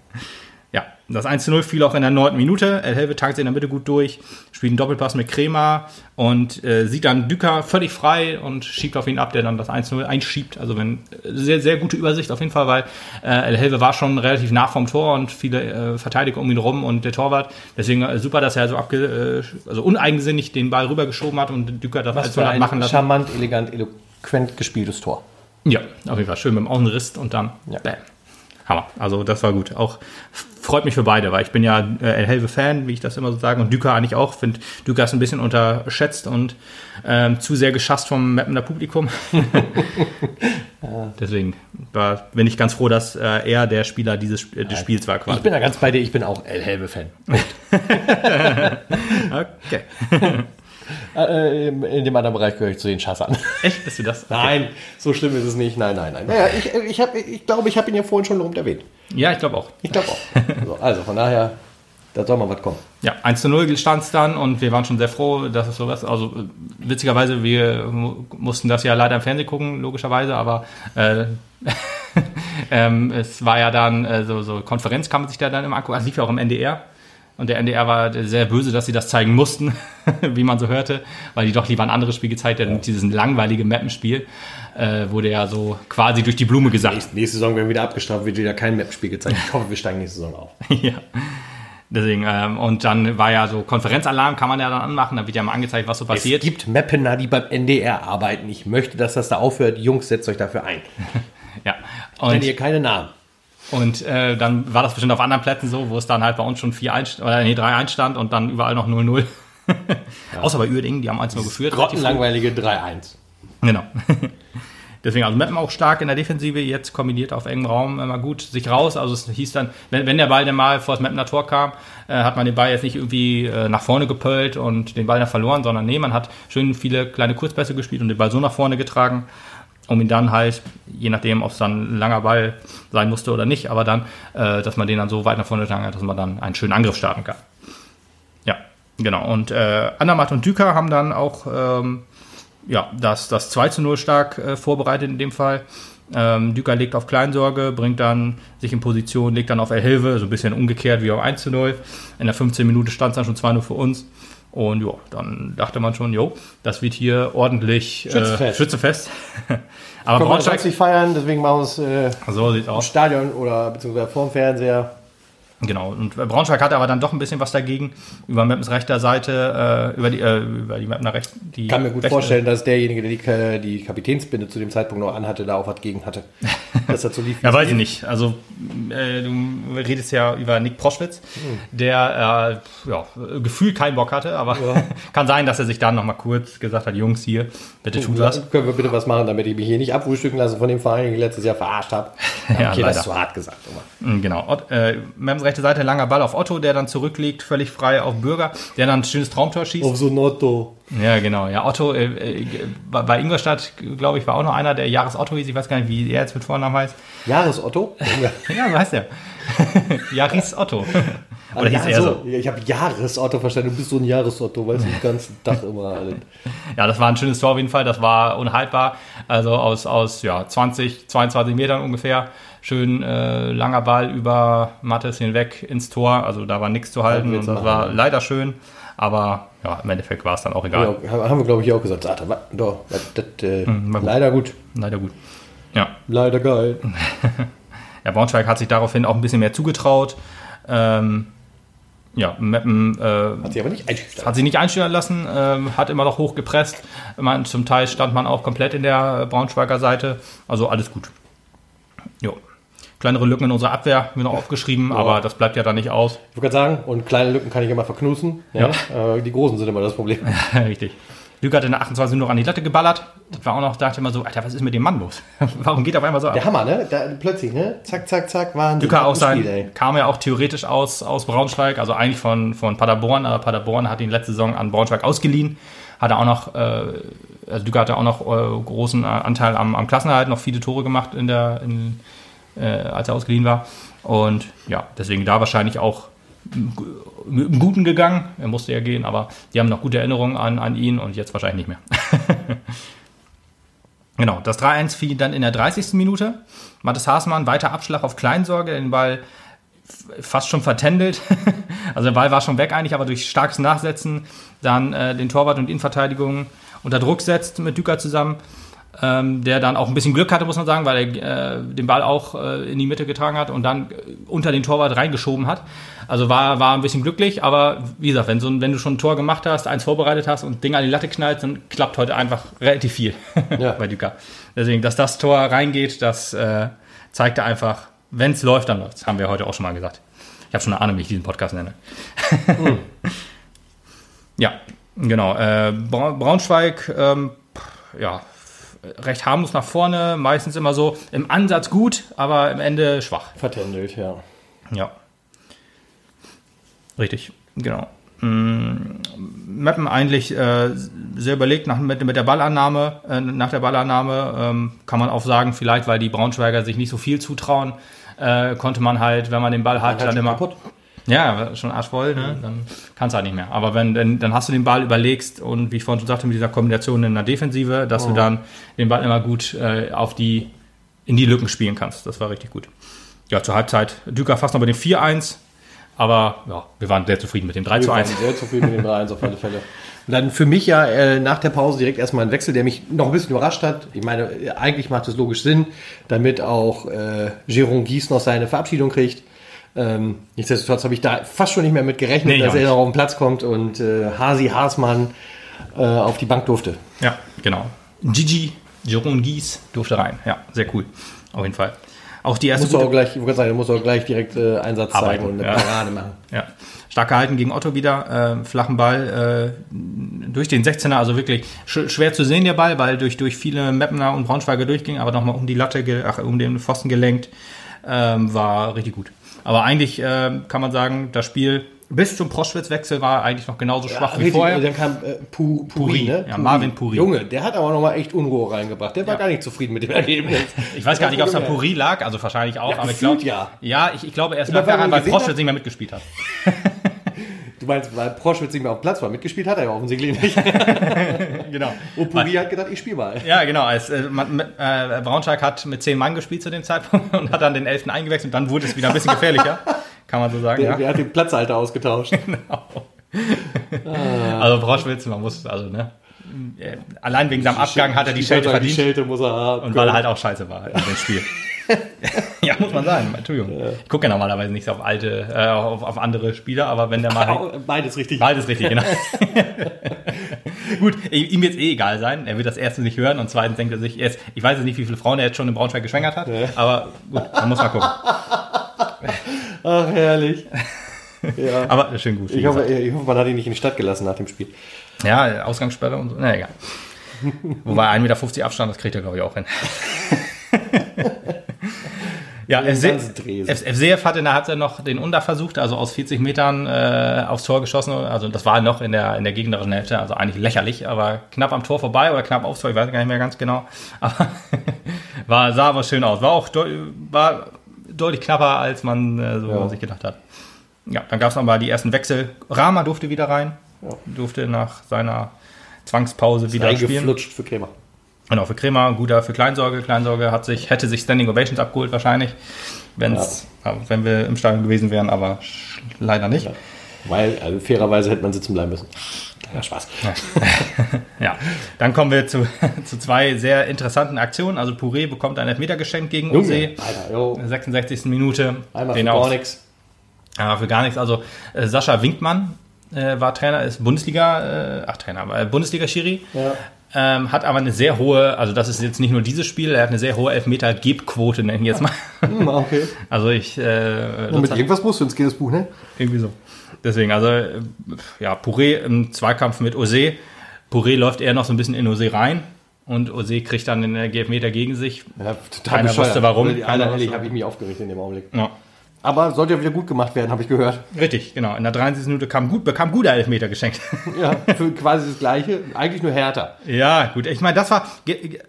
Ja, das 1 zu 0 fiel auch in der neunten Minute. El Helve tankt in der Mitte gut durch, spielt einen Doppelpass mit Krema und äh, sieht dann Düker völlig frei und schiebt auf ihn ab, der dann das 1 zu 0 einschiebt. Also wenn sehr, sehr gute Übersicht auf jeden Fall, weil äh, El Helve war schon relativ nah vom Tor und viele äh, Verteidiger um ihn rum und der Torwart. Deswegen äh, super, dass er so abge, äh, also uneigensinnig den Ball rübergeschoben hat und Düker das 1 0 hat machen lassen. charmant, elegant, eloquent gespieltes Tor. Ja, auf jeden Fall. Schön mit dem Außenriss und dann Ja. bam. Hammer. Also das war gut. Auch freut mich für beide, weil ich bin ja äh, El Helve Fan, wie ich das immer so sage, und Düker eigentlich auch. Finde Düker ist ein bisschen unterschätzt und ähm, zu sehr geschasst vom Mappener Publikum. Deswegen war, bin ich ganz froh, dass äh, er der Spieler dieses äh, des Spiels war Ich quasi. bin da ganz bei dir, ich bin auch El Helve-Fan. Okay. Äh, in dem anderen Bereich gehöre ich zu den Schassern. Echt, bist du das? Okay. Nein, so schlimm ist es nicht. Nein, nein, nein. Naja, ich, ich, hab, ich glaube, ich habe ihn ja vorhin schon lobend erwähnt. Ja, ich glaube auch. Ich glaube auch. So, also von daher, da soll mal was kommen. Ja, 1 zu 0 stand es dann und wir waren schon sehr froh, dass es sowas, also äh, witzigerweise, wir mu- mussten das ja leider im Fernsehen gucken, logischerweise, aber äh, ähm, es war ja dann äh, so, so Konferenz kann man sich da dann immer angucken, also lief ja auch im NDR und der NDR war sehr böse, dass sie das zeigen mussten, wie man so hörte, weil die doch lieber ein anderes Spiel gezeigt hätten, dieses langweilige Mappenspiel, äh, wurde ja so quasi durch die Blume gesagt. Nächste, nächste Saison werden wir wieder abgestraft, wird wieder kein Map-Spiel gezeigt. Ich hoffe, wir steigen nächste Saison auf. ja. Deswegen, ähm, und dann war ja so Konferenzalarm, kann man ja dann anmachen, da wird ja mal angezeigt, was so passiert. Es gibt Mappener, die beim NDR arbeiten. Ich möchte, dass das da aufhört. Jungs, setzt euch dafür ein. Ja. Und, ihr keine Namen. Und äh, dann war das bestimmt auf anderen Plätzen so, wo es dann halt bei uns schon 4 1 oder nee, 3 1 stand und dann überall noch 0-0. Außer bei Uerdingen, die haben 1-0 geführt. Grottenlangweilige 3-1. Genau. Deswegen, also Meppen auch stark in der Defensive, jetzt kombiniert auf engem Raum immer gut sich raus. Also es hieß dann, wenn, wenn der Ball dann mal vor das Meppener Tor kam, äh, hat man den Ball jetzt nicht irgendwie äh, nach vorne gepölt und den Ball dann verloren, sondern nee, man hat schön viele kleine Kurzpässe gespielt und den Ball so nach vorne getragen, um ihn dann halt, je nachdem, ob es dann ein langer Ball sein musste oder nicht, aber dann, äh, dass man den dann so weit nach vorne getragen hat, dass man dann einen schönen Angriff starten kann. Ja, genau. Und äh, Andermatt und Düker haben dann auch ähm, ja, das, das 2 zu 0 stark äh, vorbereitet in dem Fall. Ähm, Düker legt auf Kleinsorge, bringt dann sich in Position, legt dann auf Erhilfe, so ein bisschen umgekehrt wie auf 1 zu 0. In der 15 Minute stand es dann schon 2-0 für uns. Und ja, dann dachte man schon, jo, das wird hier ordentlich äh, Schützenfest. Schützenfest. Aber Braunschweig, nicht feiern, deswegen machen wir es äh, so sieht's im aus. Stadion oder beziehungsweise vorm Fernseher. Genau, und Braunschweig hatte aber dann doch ein bisschen was dagegen. Über Meppens rechter Seite, äh, über die, äh, über die Meppener recht, die Ich kann mir gut rechte- vorstellen, dass derjenige, der die, die Kapitänsbinde zu dem Zeitpunkt noch anhatte, da auch was gegen hatte. Dass das so lief. Ja, weiß ich nicht. Also, äh, du redest ja über Nick Proschwitz, der äh, ja, gefühlt keinen Bock hatte, aber kann sein, dass er sich dann nochmal kurz gesagt hat, Jungs, hier, bitte tut was. Können wir bitte was machen, damit ich mich hier nicht abfrühstücken lasse von dem Verein, den ich letztes Jahr verarscht habe. Ja, okay, das leider. ist zu hart gesagt. Aber. Genau. Ott, äh, Meppens rechte Seite, langer Ball auf Otto, der dann zurückliegt, völlig frei auf Bürger, der dann ein schönes Traumtor schießt. so ein Otto. Ja, genau. Ja, Otto, äh, äh, bei Ingolstadt, glaube ich, war auch noch einer, der Jahres Otto hieß. Ich weiß gar nicht, wie er jetzt mit Vornamen heißt. Jahres Otto? Ja, so heißt er. Jaris Otto. Oder hieß ja, er so? so. Ich habe Jahres Otto verstanden. Du bist so ein Jahres Otto, weißt du, den ganzen Tag immer. Alter. Ja, das war ein schönes Tor auf jeden Fall. Das war unhaltbar. Also aus, aus ja, 20, 22 Metern ungefähr. Schön äh, langer Ball über Mattes hinweg ins Tor. Also da war nichts zu halten. Und das war leider schön. Aber ja, im Endeffekt war es dann auch egal. Ja, haben wir, glaube ich, auch gesagt. Alter, was? Doch, das, das, äh, war gut. leider gut. Leider gut. Ja. Leider geil. ja, Braunschweig hat sich daraufhin auch ein bisschen mehr zugetraut. Ähm, ja, Meppen äh, Hat sie aber nicht einschüchtern. hat sich nicht einstellen lassen, ähm, hat immer noch hoch gepresst. Man, zum Teil stand man auch komplett in der Braunschweiger Seite. Also alles gut. Jo. Kleinere Lücken in unserer Abwehr wir noch aufgeschrieben, aber das bleibt ja dann nicht aus. Ich würde sagen, und kleine Lücken kann ich immer verknusen. Ja. Äh, die großen sind immer das Problem. Richtig. Lüge hat in der 28 noch an die Latte geballert. Das war auch noch, dachte immer so, Alter, was ist mit dem Mann los? Warum geht er auf einmal so ab? Der Hammer, ne? Da, plötzlich, ne? Zack, zack, zack, Wahnsinn. Lücker auch sein, Spiel, kam ja auch theoretisch aus, aus Braunschweig, also eigentlich von, von Paderborn, aber Paderborn hat ihn letzte Saison an Braunschweig ausgeliehen. Hat er auch noch, äh, also Lücker hatte auch noch äh, großen Anteil am, am Klassenerhalt, noch viele Tore gemacht in der, in, äh, als er ausgeliehen war. Und ja, deswegen da wahrscheinlich auch dem Guten gegangen. Er musste ja gehen, aber die haben noch gute Erinnerungen an, an ihn und jetzt wahrscheinlich nicht mehr. genau, das 3-1 fiel dann in der 30. Minute. Mathis Haasmann, weiter Abschlag auf Kleinsorge, den Ball fast schon vertändelt. also der Ball war schon weg eigentlich, aber durch starkes Nachsetzen dann äh, den Torwart und Innenverteidigung unter Druck setzt mit Düker zusammen. Ähm, der dann auch ein bisschen Glück hatte, muss man sagen, weil er äh, den Ball auch äh, in die Mitte getragen hat und dann äh, unter den Torwart reingeschoben hat. Also war, war ein bisschen glücklich, aber wie gesagt, wenn, so, wenn du schon ein Tor gemacht hast, eins vorbereitet hast und Ding an die Latte knallt, dann klappt heute einfach relativ viel ja. bei Düker. Deswegen, dass das Tor reingeht, das äh, zeigte einfach, wenn es läuft, dann läuft. Haben wir heute auch schon mal gesagt. Ich habe schon eine Ahnung, wie ich diesen Podcast nenne. hm. Ja, genau. Äh, Braunschweig, ähm, ja, recht harmlos nach vorne, meistens immer so im Ansatz gut, aber im Ende schwach. Vertändelt, ja. Ja. Richtig, genau. Mm, Mappen eigentlich äh, sehr überlegt nach, mit, mit der Ballannahme. Äh, nach der Ballannahme ähm, kann man auch sagen, vielleicht weil die Braunschweiger sich nicht so viel zutrauen, äh, konnte man halt, wenn man den Ball hat, dann immer. Kaputt. Ja, schon arschvoll, ne? Mhm. dann kannst du halt nicht mehr. Aber wenn, dann, dann hast du den Ball überlegst und wie ich vorhin schon sagte, mit dieser Kombination in der Defensive, dass oh. du dann den Ball immer gut äh, auf die, in die Lücken spielen kannst. Das war richtig gut. Ja, zur Halbzeit Düker fast noch bei dem 4-1, aber ja, wir waren sehr zufrieden mit dem 3 1. Wir waren sehr zufrieden mit dem 3-1 auf alle Fälle. Und dann für mich ja äh, nach der Pause direkt erstmal ein Wechsel, der mich noch ein bisschen überrascht hat. Ich meine, eigentlich macht es logisch Sinn, damit auch äh, Jérôme Gies noch seine Verabschiedung kriegt. Ähm, nichtsdestotrotz habe ich da fast schon nicht mehr mit gerechnet, nee, dass er noch auf den Platz kommt und äh, Hasi Haasmann äh, auf die Bank durfte. Ja, genau. Gigi, Jerome Gies durfte rein. Ja, sehr cool. Auf jeden Fall. Auch die erste. Muss auch gleich, ich sagen, muss auch gleich direkt äh, Einsatz Arbeiten, zeigen und eine ja. Parade machen. Ja. Stark gehalten gegen Otto wieder. Äh, flachen Ball äh, durch den 16er, also wirklich sch schwer zu sehen, der Ball, weil durch, durch viele Mappener und Braunschweiger durchging, aber nochmal um die Latte, ach, um den Pfosten gelenkt. Ähm, war richtig gut. Aber eigentlich äh, kann man sagen, das Spiel bis zum Proschwitz-Wechsel war eigentlich noch genauso schwach ja, wie vorher. Dann kam äh, Pu, Puri, Puri, ne? Ja, Marvin Puri. Junge, der hat aber nochmal echt Unruhe reingebracht. Der war gar nicht zufrieden mit dem Ergebnis. ich weiß gar nicht, ob es an Puri lag, also wahrscheinlich auch, ja, aber ich glaube, ja. ja, ich, ich glaube erst lag daran, weil Proschwitz nicht mehr mitgespielt hat. Meinst, weil Proschwitz nicht mehr auf dem Platz war. Mitgespielt hat er ja offensichtlich nicht. genau. Und Puri hat gedacht, ich spiele mal. Ja, genau. Als, äh, man, äh, Braunschweig hat mit zehn Mann gespielt zu dem Zeitpunkt und hat dann den elften eingewechselt und dann wurde es wieder ein bisschen gefährlicher. Kann man so sagen. Der, ja. der hat den Platzhalter ausgetauscht. genau. Ah. Also Proschwitz, man muss, also, ne? Äh, allein wegen seinem Abgang hat er die Schelte verdient. Die Schelte muss er haben. Und weil er halt auch scheiße war in dem Spiel. ja, muss man sagen. Entschuldigung. Ich gucke ja normalerweise nicht so auf alte, äh, auf, auf, andere Spieler, aber wenn der mal. Beides richtig. Beides richtig, genau. Gut, ihm wird es eh egal sein. Er wird das erstens nicht hören und zweitens denkt er sich, erst, ich weiß jetzt nicht, wie viele Frauen er jetzt schon in Braunschweig geschwängert hat, ja. aber gut, man muss mal gucken. Ach, herrlich. Ja. Aber schön gut. Ich hoffe, ich hoffe, man hat ihn nicht in die Stadt gelassen nach dem Spiel. Ja, Ausgangssperre und so. Na egal. Wobei 1,50 Meter Abstand, das kriegt er, glaube ich, auch hin. Ja, FCF hat in der Halbzeit noch den Under versucht, also aus 40 Metern äh, aufs Tor geschossen. Also das war noch in der, in der gegnerischen Hälfte, also eigentlich lächerlich, aber knapp am Tor vorbei oder knapp aufs Tor, ich weiß gar nicht mehr ganz genau. Aber war, sah aber schön aus. War auch war deutlich knapper, als man äh, so ja. sich gedacht hat. Ja, dann gab es nochmal die ersten Wechsel. Rama durfte wieder rein, ja. durfte nach seiner Zwangspause wieder spielen. für Krämer. Genau, für Kremer, guter für Kleinsorge. Kleinsorge hat sich, hätte sich Standing Ovations abgeholt wahrscheinlich, wenn's, ja. wenn wir im Stadion gewesen wären, aber leider nicht. Ja. Weil, also fairerweise hätte man sitzen bleiben müssen. Ja, Spaß. Ja. dann kommen wir zu, zu zwei sehr interessanten Aktionen. Also Puré bekommt ein Elfmetergeschenk gegen Use. 66. Minute. Einmal für gar nichts. Ja, für gar nichts. Also äh, Sascha Winkmann äh, war Trainer, ist Bundesliga, äh, ach Trainer, äh, Bundesliga-Schiri. Ja. Ähm, hat aber eine sehr hohe, also das ist jetzt nicht nur dieses Spiel, er hat eine sehr hohe Elfmeter-Gebquote, nenne ich jetzt mal. Hm, okay. Also ich. Äh, mit irgendwas musst du ins Guinness-Buch, ne? Irgendwie so. Deswegen, also ja, Pouré im Zweikampf mit Ose. Pouré läuft eher noch so ein bisschen in Ose rein und Ose kriegt dann den Elfmeter gegen sich. Ja, total Keiner wusste warum. Keiner wusste. habe ich mich aufgeregt in dem Augenblick. Ja. Aber sollte ja wieder gut gemacht werden, habe ich gehört. Richtig, genau. In der 73. Minute kam gut, bekam guter Elfmeter geschenkt. Ja, für quasi das Gleiche, eigentlich nur härter. Ja, gut. Ich meine, das war ge ge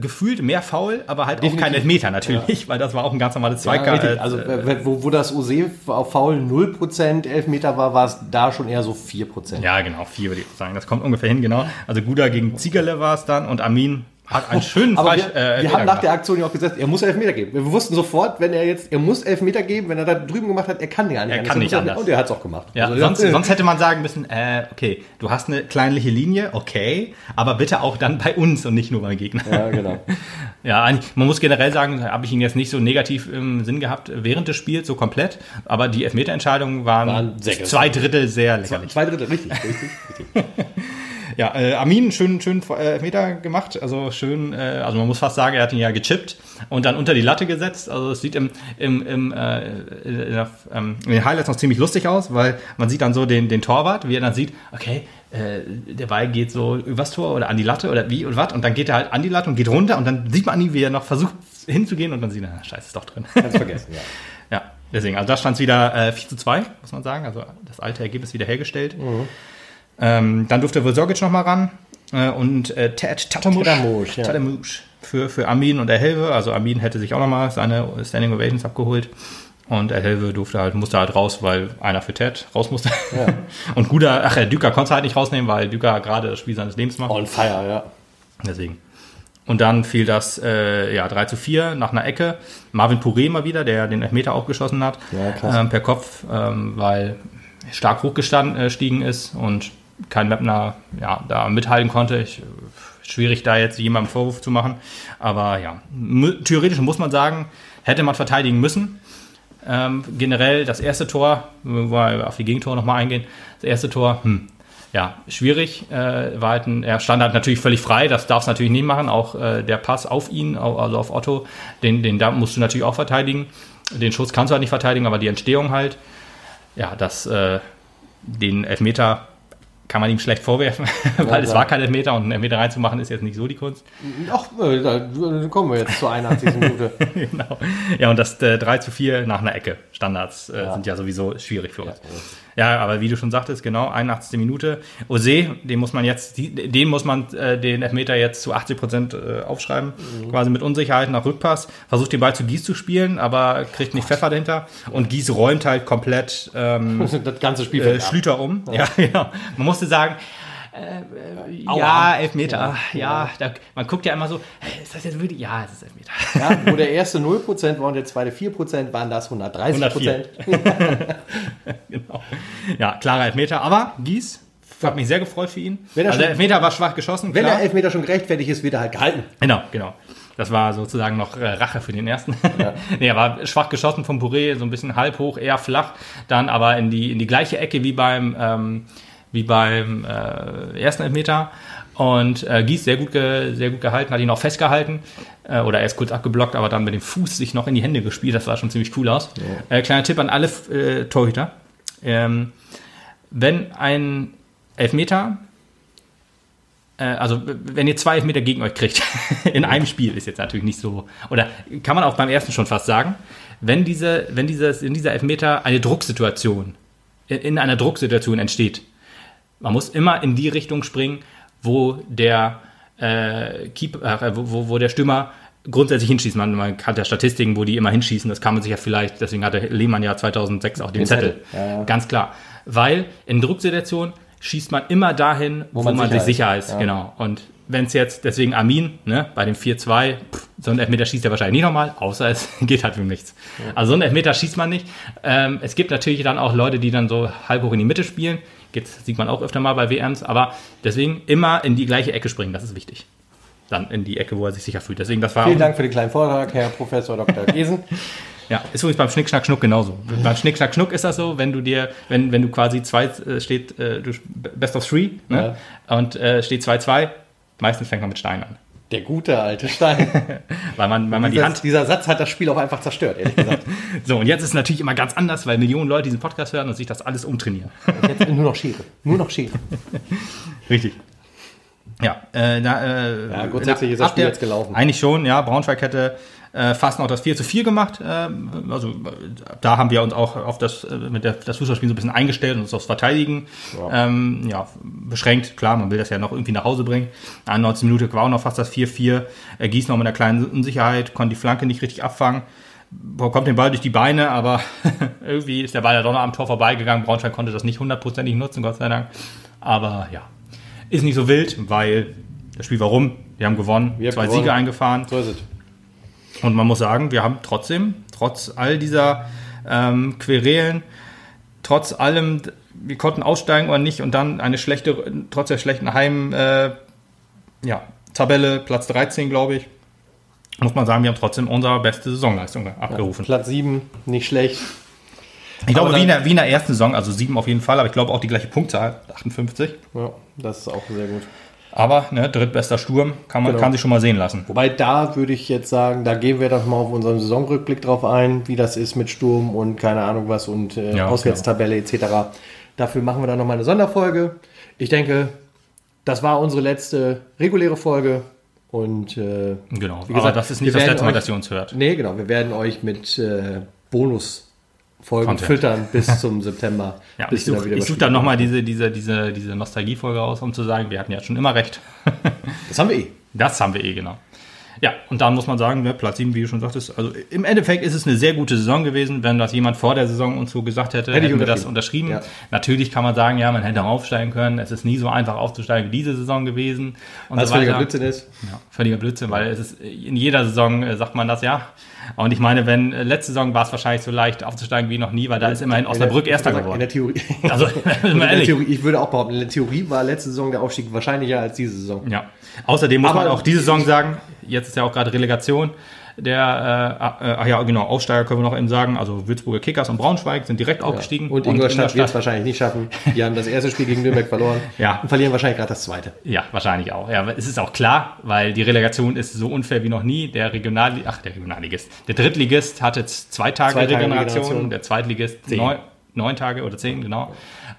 gefühlt mehr faul, aber halt Definitiv. auch kein Elfmeter natürlich, ja. weil das war auch ein ganz normales Zweikampf. Ja, also, äh, wo, wo das Ose auf faul 0% Elfmeter war, war es da schon eher so 4%. Ja, genau, 4 würde ich sagen. Das kommt ungefähr hin, genau. Also Guda gegen Ziegerle war es dann und Amin hat einen schönen Aber Freisch- wir, äh, wir haben nach gemacht. der Aktion ja auch gesagt, er muss Elfmeter geben. Wir wussten sofort, wenn er jetzt, er muss Elfmeter geben, wenn er da drüben gemacht hat, er kann ja nicht. Er anders. kann nicht anders. Und er hat es auch gemacht. Ja, Also, sonst, äh, sonst hätte man sagen müssen, äh, okay, du hast eine kleinliche Linie, okay, aber bitte auch dann bei uns und nicht nur beim Gegner. Ja, genau. Ja, eigentlich, man muss generell sagen, habe ich ihn jetzt nicht so negativ im Sinn gehabt während des Spiels, so komplett, aber die Elfmeterentscheidungen waren, Waren zwei Drittel sehr lächerlich. Zwei Drittel, richtig, richtig, richtig. Ja, äh, Armin, schön, schön äh, Elfmeter gemacht, also schön, äh, also man muss fast sagen, er hat ihn ja gechippt und dann unter die Latte gesetzt, also es sieht im, im, im äh, in, der, ähm, in den Highlights noch ziemlich lustig aus, weil man sieht dann so den, den Torwart, wie er dann sieht, okay, äh, der Ball geht so übers Tor oder an die Latte oder wie und was und dann geht er halt an die Latte und geht runter und dann sieht man an ihm, wie er noch versucht hinzugehen und dann sieht er, ah, scheiße, ist doch drin. Ganz vergessen, ja. Ja, deswegen, also da stand es wieder äh, 4 zu 2, muss man sagen. Also das alte Ergebnis wieder hergestellt. Ähm, dann durfte Vosorgic nochmal ran äh, und äh, Ted Tatamush, ja. Tatamush für, für Armin und Erhelve. Also Armin hätte sich auch nochmal seine Standing Ovations abgeholt. Und Erhelve durfte halt, musste halt raus, weil einer für Ted raus musste. und Guda, ach, äh, Düker konnte halt nicht rausnehmen, weil Düker gerade das Spiel seines Lebens macht. On fire, ja. Deswegen. Und dann fiel das äh, ja, 3 zu 4 nach einer Ecke. Marvin Pouré mal wieder, der den Elfmeter auch geschossen hat. Ja, ähm, per Kopf, ähm, weil stark hochgestiegen ist und kein Mapner ja, da mithalten konnte. Ich, schwierig da jetzt jemandem Vorwurf zu machen. Aber ja, theoretisch muss man sagen, hätte man verteidigen müssen. Ähm, generell das erste Tor, wo wir auf die Gegentore nochmal eingehen, das erste Tor, hm, ja, schwierig. Äh, war halt ein, er stand halt natürlich völlig frei, das darfst du natürlich nicht machen. Auch äh, der Pass auf ihn, also auf Otto, den, den musst du natürlich auch verteidigen. Den Schuss kannst du halt nicht verteidigen, aber die Entstehung halt, ja, das, äh, den Elfmeter kann man ihm schlecht vorwerfen, weil es klar. war kein Elfmeter und einen Elfmeter reinzumachen ist jetzt nicht so die Kunst. Ach, äh, da kommen wir jetzt zur 81. Minute. genau. Ja, und das äh, 3 zu 4 nach einer Ecke. Standards äh, sind ja sowieso schwierig für uns. Ja, aber wie du schon sagtest, genau, 81. Minute. Ose, den muss man jetzt, den muss man äh, den Elfmeter jetzt zu 80 Prozent äh, aufschreiben. Quasi mit Unsicherheit nach Rückpass. Versucht den Ball zu Gies zu spielen, aber kriegt nicht Pfeffer dahinter. Und Gies räumt halt komplett ähm, Das ganze Spiel äh, Schlüter um. Ja, genau. Man musste sagen, äh, äh, ja, Elfmeter. Ja, da, man guckt ja immer so, äh, ist das jetzt wirklich? Ja, es ist Elfmeter. Ja, wo der erste 0% war und der zweite 4%, waren das 130 104. genau. Ja, klarer Elfmeter. Aber Gies, hat mich sehr gefreut für ihn. Wenn er also der schon- Elfmeter war schwach geschossen. Wenn klar. der Elfmeter schon gerechtfertigt ist, wird er halt gehalten. Genau, genau. Das war sozusagen noch äh, Rache für den ersten. nee, er war schwach geschossen vom Puré, so ein bisschen halb hoch, eher flach, dann aber in die, in die gleiche Ecke wie beim, ähm, wie beim äh, ersten Elfmeter. Und äh, Gies sehr gut, ge, sehr gut gehalten, hat ihn auch festgehalten. Äh, oder erst kurz abgeblockt, aber dann mit dem Fuß sich noch in die Hände gespielt. Das sah schon ziemlich cool aus. Äh, kleiner Tipp an alle äh, Torhüter. Ähm, wenn ein Elfmeter äh, also wenn ihr zwei Elfmeter gegen euch kriegt, in einem Spiel, ist jetzt natürlich nicht so, oder kann man auch beim ersten schon fast sagen, wenn, diese, wenn dieses, in dieser Elfmeter eine Drucksituation, in einer Drucksituation entsteht, man muss immer in die Richtung springen, wo der, äh, Keeper, äh, wo, wo- wo der Stürmer grundsätzlich hinschießt. Man, man hat ja Statistiken, wo die immer hinschießen. Das kann man sich ja vielleicht, deswegen hatte Lehmann ja 2006 auch den, Den Zettel. Zettel, ja, ja. Ganz klar. Weil in Drucksituationen schießt man immer dahin, wo, man, man sich sicher ist. Ja. Genau. Und wenn es jetzt, deswegen Armin, ne, bei dem 4-2, pff, so ein Elfmeter schießt er wahrscheinlich nicht nochmal, außer es geht halt um nichts. Also so ein Elfmeter schießt man nicht. Ähm, es gibt natürlich dann auch Leute, die dann so halb hoch in die Mitte spielen. Jetzt sieht man auch öfter mal bei WMs, aber deswegen immer in die gleiche Ecke springen, das ist wichtig. Dann in die Ecke, wo er sich sicher fühlt. Deswegen, das war Vielen Dank für den kleinen Vortrag, Herr Professor Dr. Gesen. ja, ist übrigens beim Schnick, Schnack, Schnuck genauso. Beim Schnick, Schnack, Schnuck ist das so, wenn du dir, wenn, wenn du quasi zwei äh, steht, äh, du, Best of Three, ne? und äh, steht 2-2, meistens fängt man mit Stein an. Der gute alte Stein. Weil man, weil man die dieser, Hand. dieser Satz hat das Spiel auch einfach zerstört, ehrlich gesagt. So, und jetzt ist es natürlich immer ganz anders, weil Millionen Leute diesen Podcast hören und sich das alles umtrainieren. Jetzt nur noch Schere. Nur noch Schere. Richtig. Ja, äh, da, äh, Ja, grundsätzlich ist das Spiel der- jetzt gelaufen. Eigentlich schon, ja. Braunschweig hätte äh, fast noch das 4 zu 4 gemacht. Ähm, also äh, da haben wir uns auch auf das, äh, mit der, das Fußballspiel so ein bisschen eingestellt und uns aufs Verteidigen ja. Ähm, ja, beschränkt. Klar, man will das ja noch irgendwie nach Hause bringen. 91 Minute war auch noch fast das 4-4. Äh, Gieß noch mit einer kleinen Unsicherheit, konnte die Flanke nicht richtig abfangen. Bekommt den Ball durch die Beine, aber irgendwie ist der Ball ja doch noch am Tor vorbeigegangen. Braunschweig konnte das nicht hundertprozentig nutzen, Gott sei Dank. Aber ja, ist nicht so wild, weil das Spiel war rum. Wir haben gewonnen, Wir haben zwei gewonnen. Siege eingefahren. So ist es. Und man muss sagen, wir haben trotzdem, trotz all dieser ähm, Querelen, trotz allem, wir konnten aussteigen oder nicht und dann eine schlechte, trotz der schlechten Heim, äh, ja, Tabelle, Platz 13, glaube ich, muss man sagen, wir haben trotzdem unsere beste Saisonleistung abgerufen. Platz 7, nicht schlecht. Ich glaube, Aber wie in, der, wie in der ersten Saison, also sieben auf jeden Fall, aber ich glaube auch die gleiche Punktzahl, 58. Ja, das ist auch sehr gut. Aber, ne, drittbester Sturm, kann man Genau. kann sich schon mal sehen lassen. Wobei da würde ich jetzt sagen, da gehen wir doch mal auf unseren Saisonrückblick drauf ein, wie das ist mit Sturm und keine Ahnung was und äh, Ja, Auswärtstabelle etc. Dafür machen wir dann nochmal eine Sonderfolge. Ich denke, das war unsere letzte reguläre Folge und äh, Genau, Wie aber gesagt, das ist nicht das letzte Mal, euch- dass ihr uns hört. nee, genau, wir werden euch mit äh, Bonusfolgen Content. füttern bis zum September. Ja, bis ich da suche was such dann nochmal diese, diese, diese, diese Nostalgiefolge aus, um zu sagen, wir hatten ja schon immer recht. Das haben wir eh. Das haben wir eh, genau. Ja, und dann muss man sagen, ne, Platz 7, wie du schon sagtest, also im Endeffekt ist es eine sehr gute Saison gewesen. Wenn das jemand vor der Saison uns so gesagt hätte, Hätte ich hätten wir das unterschrieben. Ja. Natürlich kann man sagen, ja, man hätte aufsteigen können. Es ist nie so einfach aufzusteigen wie diese Saison gewesen. Und Was so völliger. Blödsinn ist. Ja, völliger Blödsinn, weil es ist in jeder Saison äh, sagt man das ja. Und ich meine, wenn äh, letzte Saison war es wahrscheinlich so leicht aufzusteigen wie noch nie, weil da ist immerhin Osnabrück Erster In geworden. der Theorie. Also, in der. Theorie, ich würde auch behaupten, in der Theorie war letzte Saison der Aufstieg wahrscheinlicher als diese Saison. Ja. Außerdem muss Aber- man auch diese Saison sagen, jetzt ist ja auch gerade Relegation. Der, äh, ach ja, genau, Aufsteiger können wir noch eben sagen. Also Würzburger Kickers und Braunschweig sind direkt aufgestiegen. Und Ingolstadt wird es wahrscheinlich nicht schaffen. Die haben das erste Spiel gegen Nürnberg verloren Ja. und verlieren wahrscheinlich gerade das zweite. Ja, wahrscheinlich auch. Ja, es ist auch klar, weil die Relegation ist so unfair wie noch nie. Der Regional, ach, der Regionalligist. Der Drittligist hatte zwei Tage, Zwei Tage Regeneration, Regeneration. der Zweitligist Zehn. neun, neun Tage oder zehn, genau.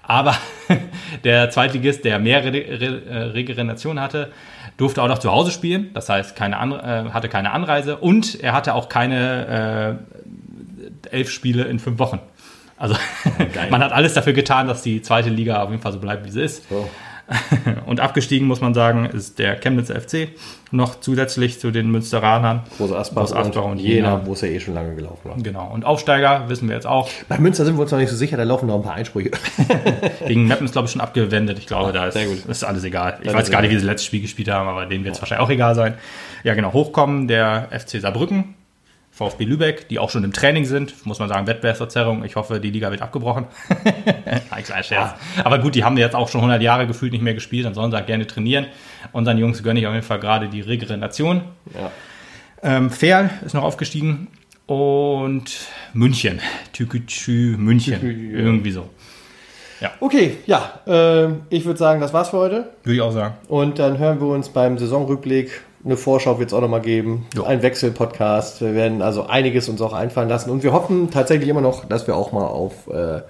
Aber der Zweitligist, der mehr Re Re äh, Regeneration hatte, durfte auch noch zu Hause spielen. Das heißt, keine An äh, hatte keine Anreise und er hatte auch keine äh, elf Spiele in fünf Wochen. Also man hat alles dafür getan, dass die zweite Liga auf jeden Fall so bleibt, wie sie ist. So. Und abgestiegen, muss man sagen, ist der Chemnitzer FC noch zusätzlich zu den Münsteranern. Große Asbach, Große Asbach und und Jena, Jena. wo es ja eh schon lange gelaufen war. Genau. Und Aufsteiger wissen wir jetzt auch. Bei Münster sind wir uns noch nicht so sicher, da laufen noch ein paar Einsprüche. Gegen Meppen ist, glaube ich, schon abgewendet. Ich glaube, da ist, sehr ist alles egal. Ich Das weiß gar nicht, wie sie das letzte Spiel gespielt haben, aber denen wird es wahrscheinlich auch egal sein. Ja, genau. Hochkommen der FC Saarbrücken, VfB Lübeck, die auch schon im Training sind. Muss man sagen, Wettbewerbsverzerrung. Ich hoffe, die Liga wird abgebrochen. Ein kleiner Scherz. Aber gut, die haben jetzt auch schon 100 Jahre gefühlt nicht mehr gespielt. Dann sollen sie halt gerne trainieren. Unseren Jungs gönne ich auf jeden Fall gerade die Regeneration. Ja. Ähm, ist noch aufgestiegen und München. Tükütschü München. Tükü, ja. Irgendwie so. Okay, ja, ähm, ich würde sagen, das war's für heute. Würde ich auch sagen. Und dann hören wir uns beim Saisonrückblick. Eine Vorschau wird es auch nochmal geben. Jo. Ein Wechselpodcast. Wir werden also einiges uns auch einfallen lassen. Und wir hoffen tatsächlich immer noch, dass wir auch mal auf äh,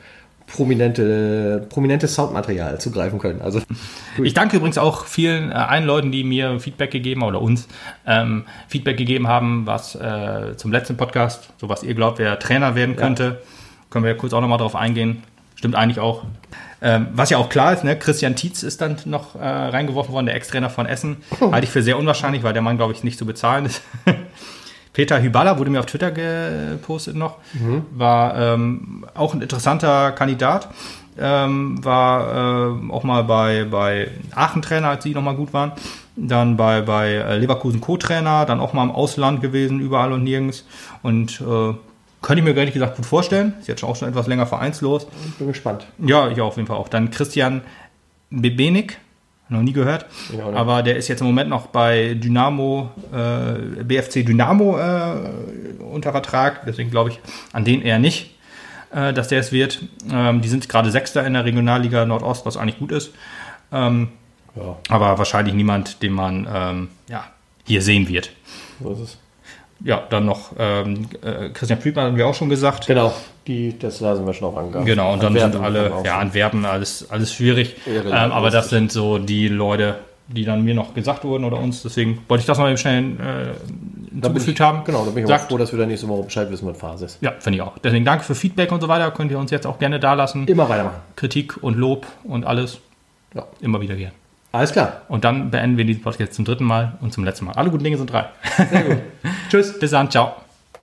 prominente, prominentes Soundmaterial zugreifen können. Also Ich danke übrigens auch vielen äh, allen Leuten, die mir Feedback gegeben haben oder uns ähm, Feedback gegeben haben, was äh, zum letzten Podcast, so was ihr glaubt, wer Trainer werden könnte. Können wir kurz auch nochmal drauf eingehen. Stimmt eigentlich auch. Ähm, was ja auch klar ist, ne, Christian Tietz ist dann noch äh, reingeworfen worden, der Ex-Trainer von Essen. Halte ich für sehr unwahrscheinlich, weil der Mann, glaube ich, nicht zu bezahlen ist. Peter Hyballa wurde mir auf Twitter gepostet noch, war ähm, auch ein interessanter Kandidat. Ähm, war ähm, auch mal bei, bei Aachen-Trainer, als die nochmal gut waren. Dann bei, bei äh, Leverkusen Co-Trainer, dann auch mal im Ausland gewesen, überall und nirgends. Und äh, könnte ich mir ehrlich gesagt gut vorstellen. Ist jetzt schon auch schon etwas länger vereinslos. ich bin gespannt. Ja, ich auf jeden Fall auch. Dann Christian Bebenik, noch nie gehört. Ja, oder? aber der ist jetzt im Moment noch bei Dynamo, äh, BFC Dynamo äh, unter Vertrag. Deswegen glaube ich an den eher nicht, äh, dass der es wird. Ähm, die sind gerade Sechster in der Regionalliga Nordost, was eigentlich gut ist. Ähm, Ja, aber wahrscheinlich niemand, den man ähm, ja, hier sehen wird. so ist es. Ja, dann noch ähm, äh, Christian Friedmann haben wir auch schon gesagt. Genau, die, das lassen wir schon auf Angaben. Genau, und dann Antwerpen sind alle, auch ja. Antwerpen, alles, alles schwierig. Irre, ähm, aber das sind so die Leute, die dann mir noch gesagt wurden oder uns. Deswegen wollte ich das noch eben schnell äh, hinzugefügt haben. Genau, da bin ich auch Sagt, froh, dass wir dann nächste Woche Bescheid wissen, was Phase ist. Ja, finde ich auch. Deswegen danke für Feedback und so weiter. Könnt ihr uns jetzt auch gerne da lassen. Immer weitermachen. Kritik und Lob und alles. Ja. Immer wieder gern. Alles klar. Und dann beenden wir diesen Podcast zum dritten Mal und zum letzten Mal. Alle guten Dinge sind drei. Sehr gut. Tschüss. Bis dann. Ciao.